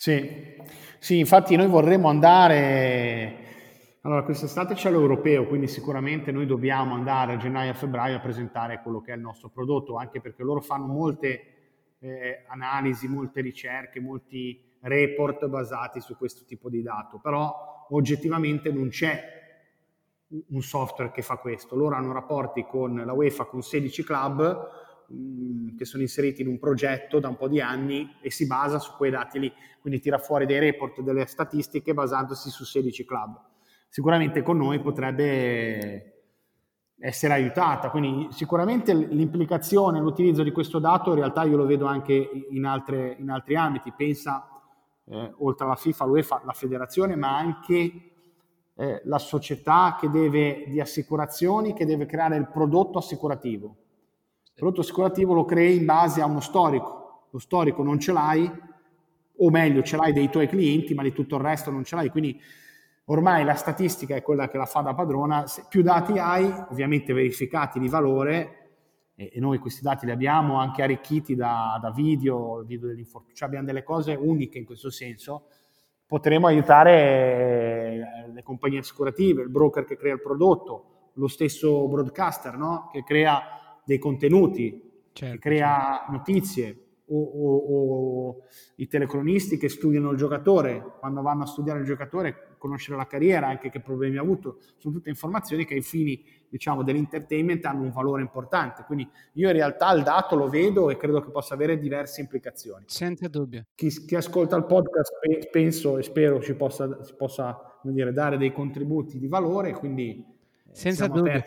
Sì, sì infatti noi vorremmo andare... Allora, quest'estate c'è l'europeo, quindi sicuramente noi dobbiamo andare a gennaio e febbraio a presentare quello che è il nostro prodotto, anche perché loro fanno molte eh, analisi, molte ricerche, molti report basati su questo tipo di dato, però oggettivamente non c'è un software che fa questo. Loro hanno rapporti con la UEFA, con 16 club che sono inseriti in un progetto da un po' di anni e si basa su quei dati lì, quindi tira fuori dei report, delle statistiche basandosi su 16 club. Sicuramente con noi potrebbe essere aiutata, quindi sicuramente l'implicazione, l'utilizzo di questo dato in realtà io lo vedo anche in, altre, in altri ambiti, pensa eh, oltre alla FIFA, l'UEFA, la federazione, ma anche eh, la società che deve, di assicurazioni che deve creare il prodotto assicurativo. Prodotto assicurativo lo crei in base a uno storico, lo storico non ce l'hai, o meglio ce l'hai dei tuoi clienti, ma di tutto il resto non ce l'hai, quindi ormai la statistica è quella che la fa da padrona, Se più dati hai, ovviamente verificati di valore, e, noi questi dati li abbiamo anche arricchiti da, da video, video dell'infortunio, cioè abbiamo delle cose uniche in questo senso, potremo aiutare eh, le compagnie assicurative, il broker che crea il prodotto, lo stesso broadcaster no? che crea dei contenuti, certo, che crea certo. notizie, o, o, o, i telecronisti che studiano il giocatore, quando vanno a studiare il giocatore, conoscere la carriera, anche che problemi ha avuto, sono tutte informazioni che ai fini diciamo, dell'entertainment hanno un valore importante. Quindi io in realtà il dato lo vedo e credo che possa avere diverse implicazioni. Senza dubbio. Chi, chi ascolta il podcast penso e spero ci possa, possa dire, dare dei contributi di valore, quindi eh, Senza dubbio.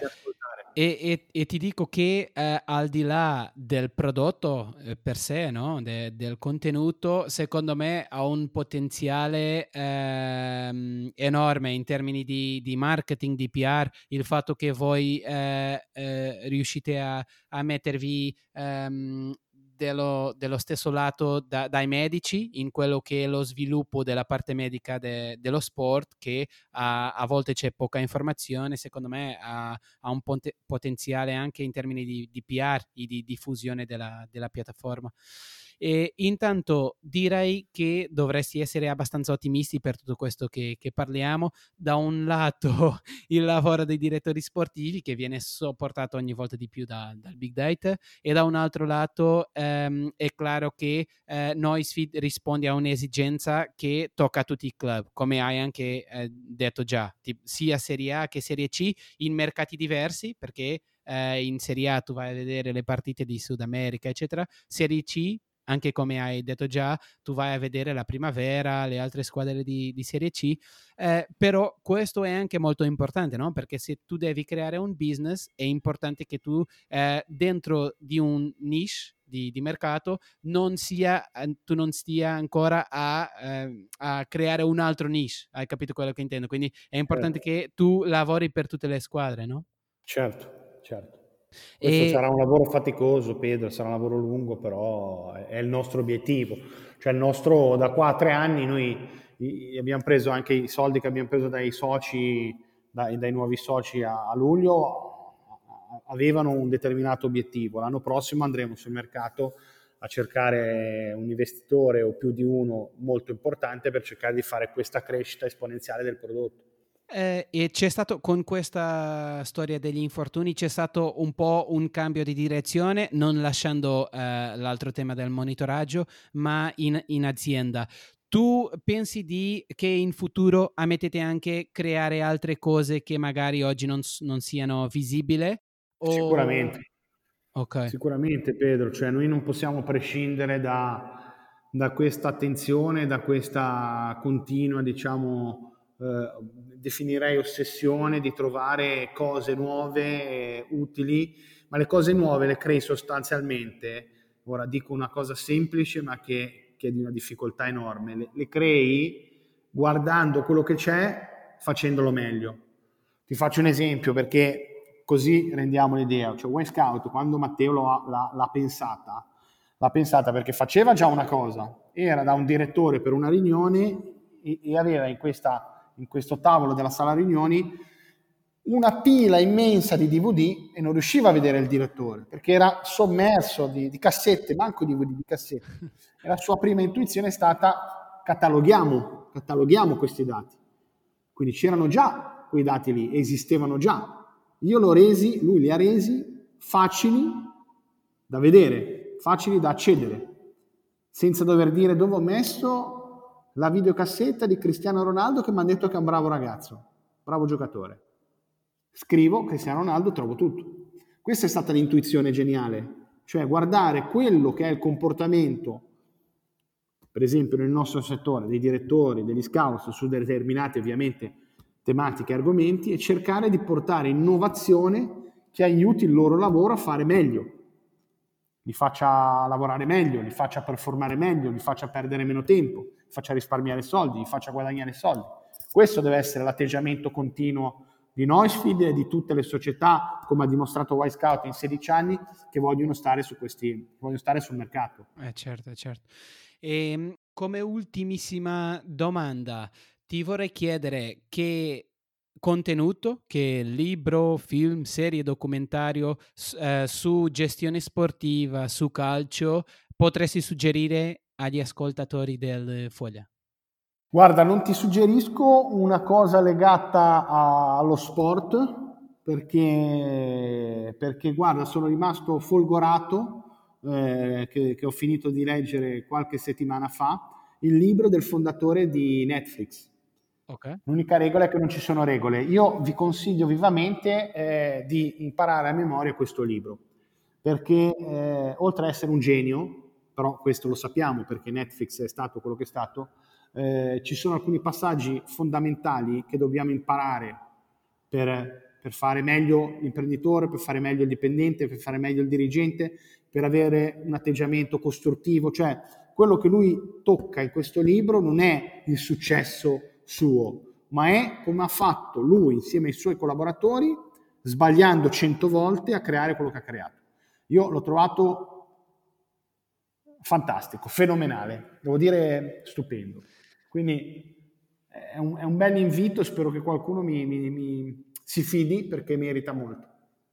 E, e, e, ti dico che eh, al di là del prodotto eh, per sé, no? De, del contenuto, secondo me ha un potenziale ehm, enorme in termini di, di, marketing, di PR, il fatto che voi eh, eh riuscite a, a mettervi ehm, dello, dello stesso lato da, dai medici in quello che è lo sviluppo della parte medica de, dello sport che a, a, volte c'è poca informazione, secondo me ha, ha un pot- potenziale anche in termini di, di PR di diffusione della, della piattaforma. E intanto direi che dovresti essere abbastanza ottimisti per tutto questo che, che parliamo. Da un lato il lavoro dei direttori sportivi che viene sopportato ogni volta di più da, dal big data e da un altro lato ehm, è chiaro che eh, Noisefeed risponde a un'esigenza che tocca a tutti i club, come hai anche eh, detto già, sia Serie A che Serie C in mercati diversi perché eh, in Serie A tu vai a vedere le partite di Sud America, eccetera. Serie C anche come hai detto già, tu vai a vedere la primavera, le altre squadre di, di Serie C, eh, però questo è anche molto importante, no? perché se tu devi creare un business è importante che tu eh, dentro di un niche di, di, mercato non sia, eh, tu non stia ancora a, eh, a, creare un altro niche, hai capito quello che intendo? Quindi è importante certo. che tu lavori per tutte le squadre, no? Certo, certo. Questo e... sarà un lavoro faticoso, Pedro, sarà un lavoro lungo, però è il nostro obiettivo. Cioè il nostro, da qua a tre anni noi abbiamo preso anche i soldi che abbiamo preso dai soci, dai, dai nuovi soci a, a luglio, avevano un determinato obiettivo. L'anno prossimo andremo sul mercato a cercare un investitore o più di uno molto importante per cercare di fare questa crescita esponenziale del prodotto. Eh, e c'è stato con questa storia degli infortuni c'è stato un po' un cambio di direzione, non lasciando eh, l'altro tema del monitoraggio, ma in, in azienda. Tu pensi di, che in futuro ammettete anche creare altre cose che magari oggi non, non siano visibili? O... Sicuramente. Okay. Sicuramente Pedro, cioè noi non possiamo prescindere da, da questa attenzione, da questa continua, diciamo, eh, definirei ossessione di trovare cose nuove, utili, ma le cose nuove le crei sostanzialmente, ora dico una cosa semplice ma che, che è di una difficoltà enorme, le, le crei guardando quello che c'è, facendolo meglio. Ti faccio un esempio perché così rendiamo l'idea. Cioè, Way Scout, quando Matteo l'ha, l'ha, pensata, l'ha pensata perché faceva già una cosa, era da un direttore per una riunione e, e aveva in, questa, in questo tavolo della sala riunioni una pila immensa di DVD e non riusciva a vedere il direttore perché era sommerso di, di cassette, manco DVD di cassette. E la sua prima intuizione è stata cataloghiamo, cataloghiamo questi dati. Quindi c'erano già quei dati lì, esistevano già, io l'ho resi, lui li ha resi facili da vedere, facili da accedere, senza dover dire dove ho messo la videocassetta di Cristiano Ronaldo che mi hanno detto che è un bravo ragazzo, bravo giocatore. Scrivo Cristiano Ronaldo, trovo tutto. Questa è stata l'intuizione geniale, cioè guardare quello che è il comportamento, per esempio nel nostro settore, dei direttori, degli scout su determinate ovviamente tematiche e argomenti e cercare di portare innovazione che aiuti il loro lavoro a fare meglio, li faccia lavorare meglio, li faccia performare meglio, li faccia perdere meno tempo, li faccia risparmiare soldi, li faccia guadagnare soldi. Questo deve essere l'atteggiamento continuo di Noisfeed e di tutte le società, come ha dimostrato Y Scout in 16 anni, che vogliono stare, su questi, vogliono stare sul mercato. Eh certo, certo. E ehm, come ultimissima domanda, ti vorrei chiedere che contenuto, che libro, film, serie, documentario eh, su gestione sportiva, su calcio, potresti suggerire agli ascoltatori del Foglia? Guarda, non ti suggerisco una cosa legata a, allo sport perché, perché, guarda, sono rimasto folgorato eh, che, che ho finito di leggere qualche settimana fa il libro del fondatore di Netflix, Okay. L'unica regola è che non ci sono regole. Io vi consiglio vivamente eh, di imparare a memoria questo libro, perché eh, oltre ad essere un genio, però questo lo sappiamo perché Netflix è stato quello che è stato, eh, ci sono alcuni passaggi fondamentali che dobbiamo imparare per, per fare meglio l'imprenditore, per fare meglio il dipendente, per fare meglio il dirigente, per avere un atteggiamento costruttivo, cioè quello che lui tocca in questo libro non è il successo suo, ma è come ha fatto lui insieme ai suoi collaboratori, sbagliando cento volte a creare quello che ha creato. Io l'ho trovato fantastico, fenomenale, devo dire stupendo. Quindi è un, è un bel invito, spero che qualcuno mi, mi, mi si fidi perché merita molto.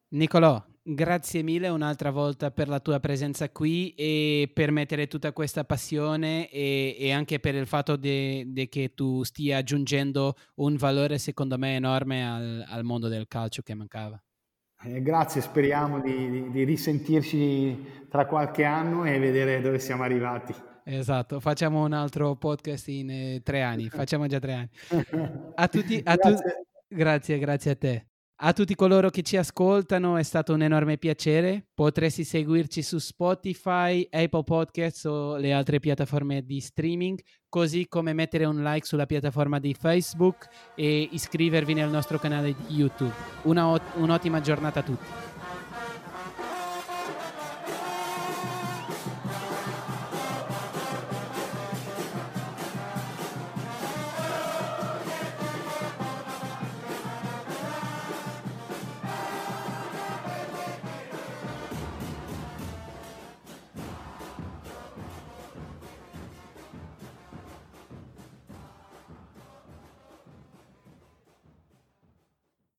Nicolò, Grazie mille un'altra volta per la tua presenza qui e per mettere tutta questa passione e, e anche per il fatto che tu stia aggiungendo un valore secondo me enorme al, al mondo del calcio che mancava. Eh, grazie, speriamo di, di, di risentirci tra qualche anno e vedere dove siamo arrivati. Esatto, facciamo un altro podcast in eh, tre anni, facciamo già tre anni. A tutti, a grazie. Tu, grazie, grazie a te. A tutti coloro che ci ascoltano è stato un enorme piacere. Potresti seguirci su Spotify, Apple Podcasts o le altre piattaforme di streaming, così come mettere un like sulla piattaforma di Facebook e iscrivervi nel nostro canale di YouTube. Una, un'ottima giornata a tutti.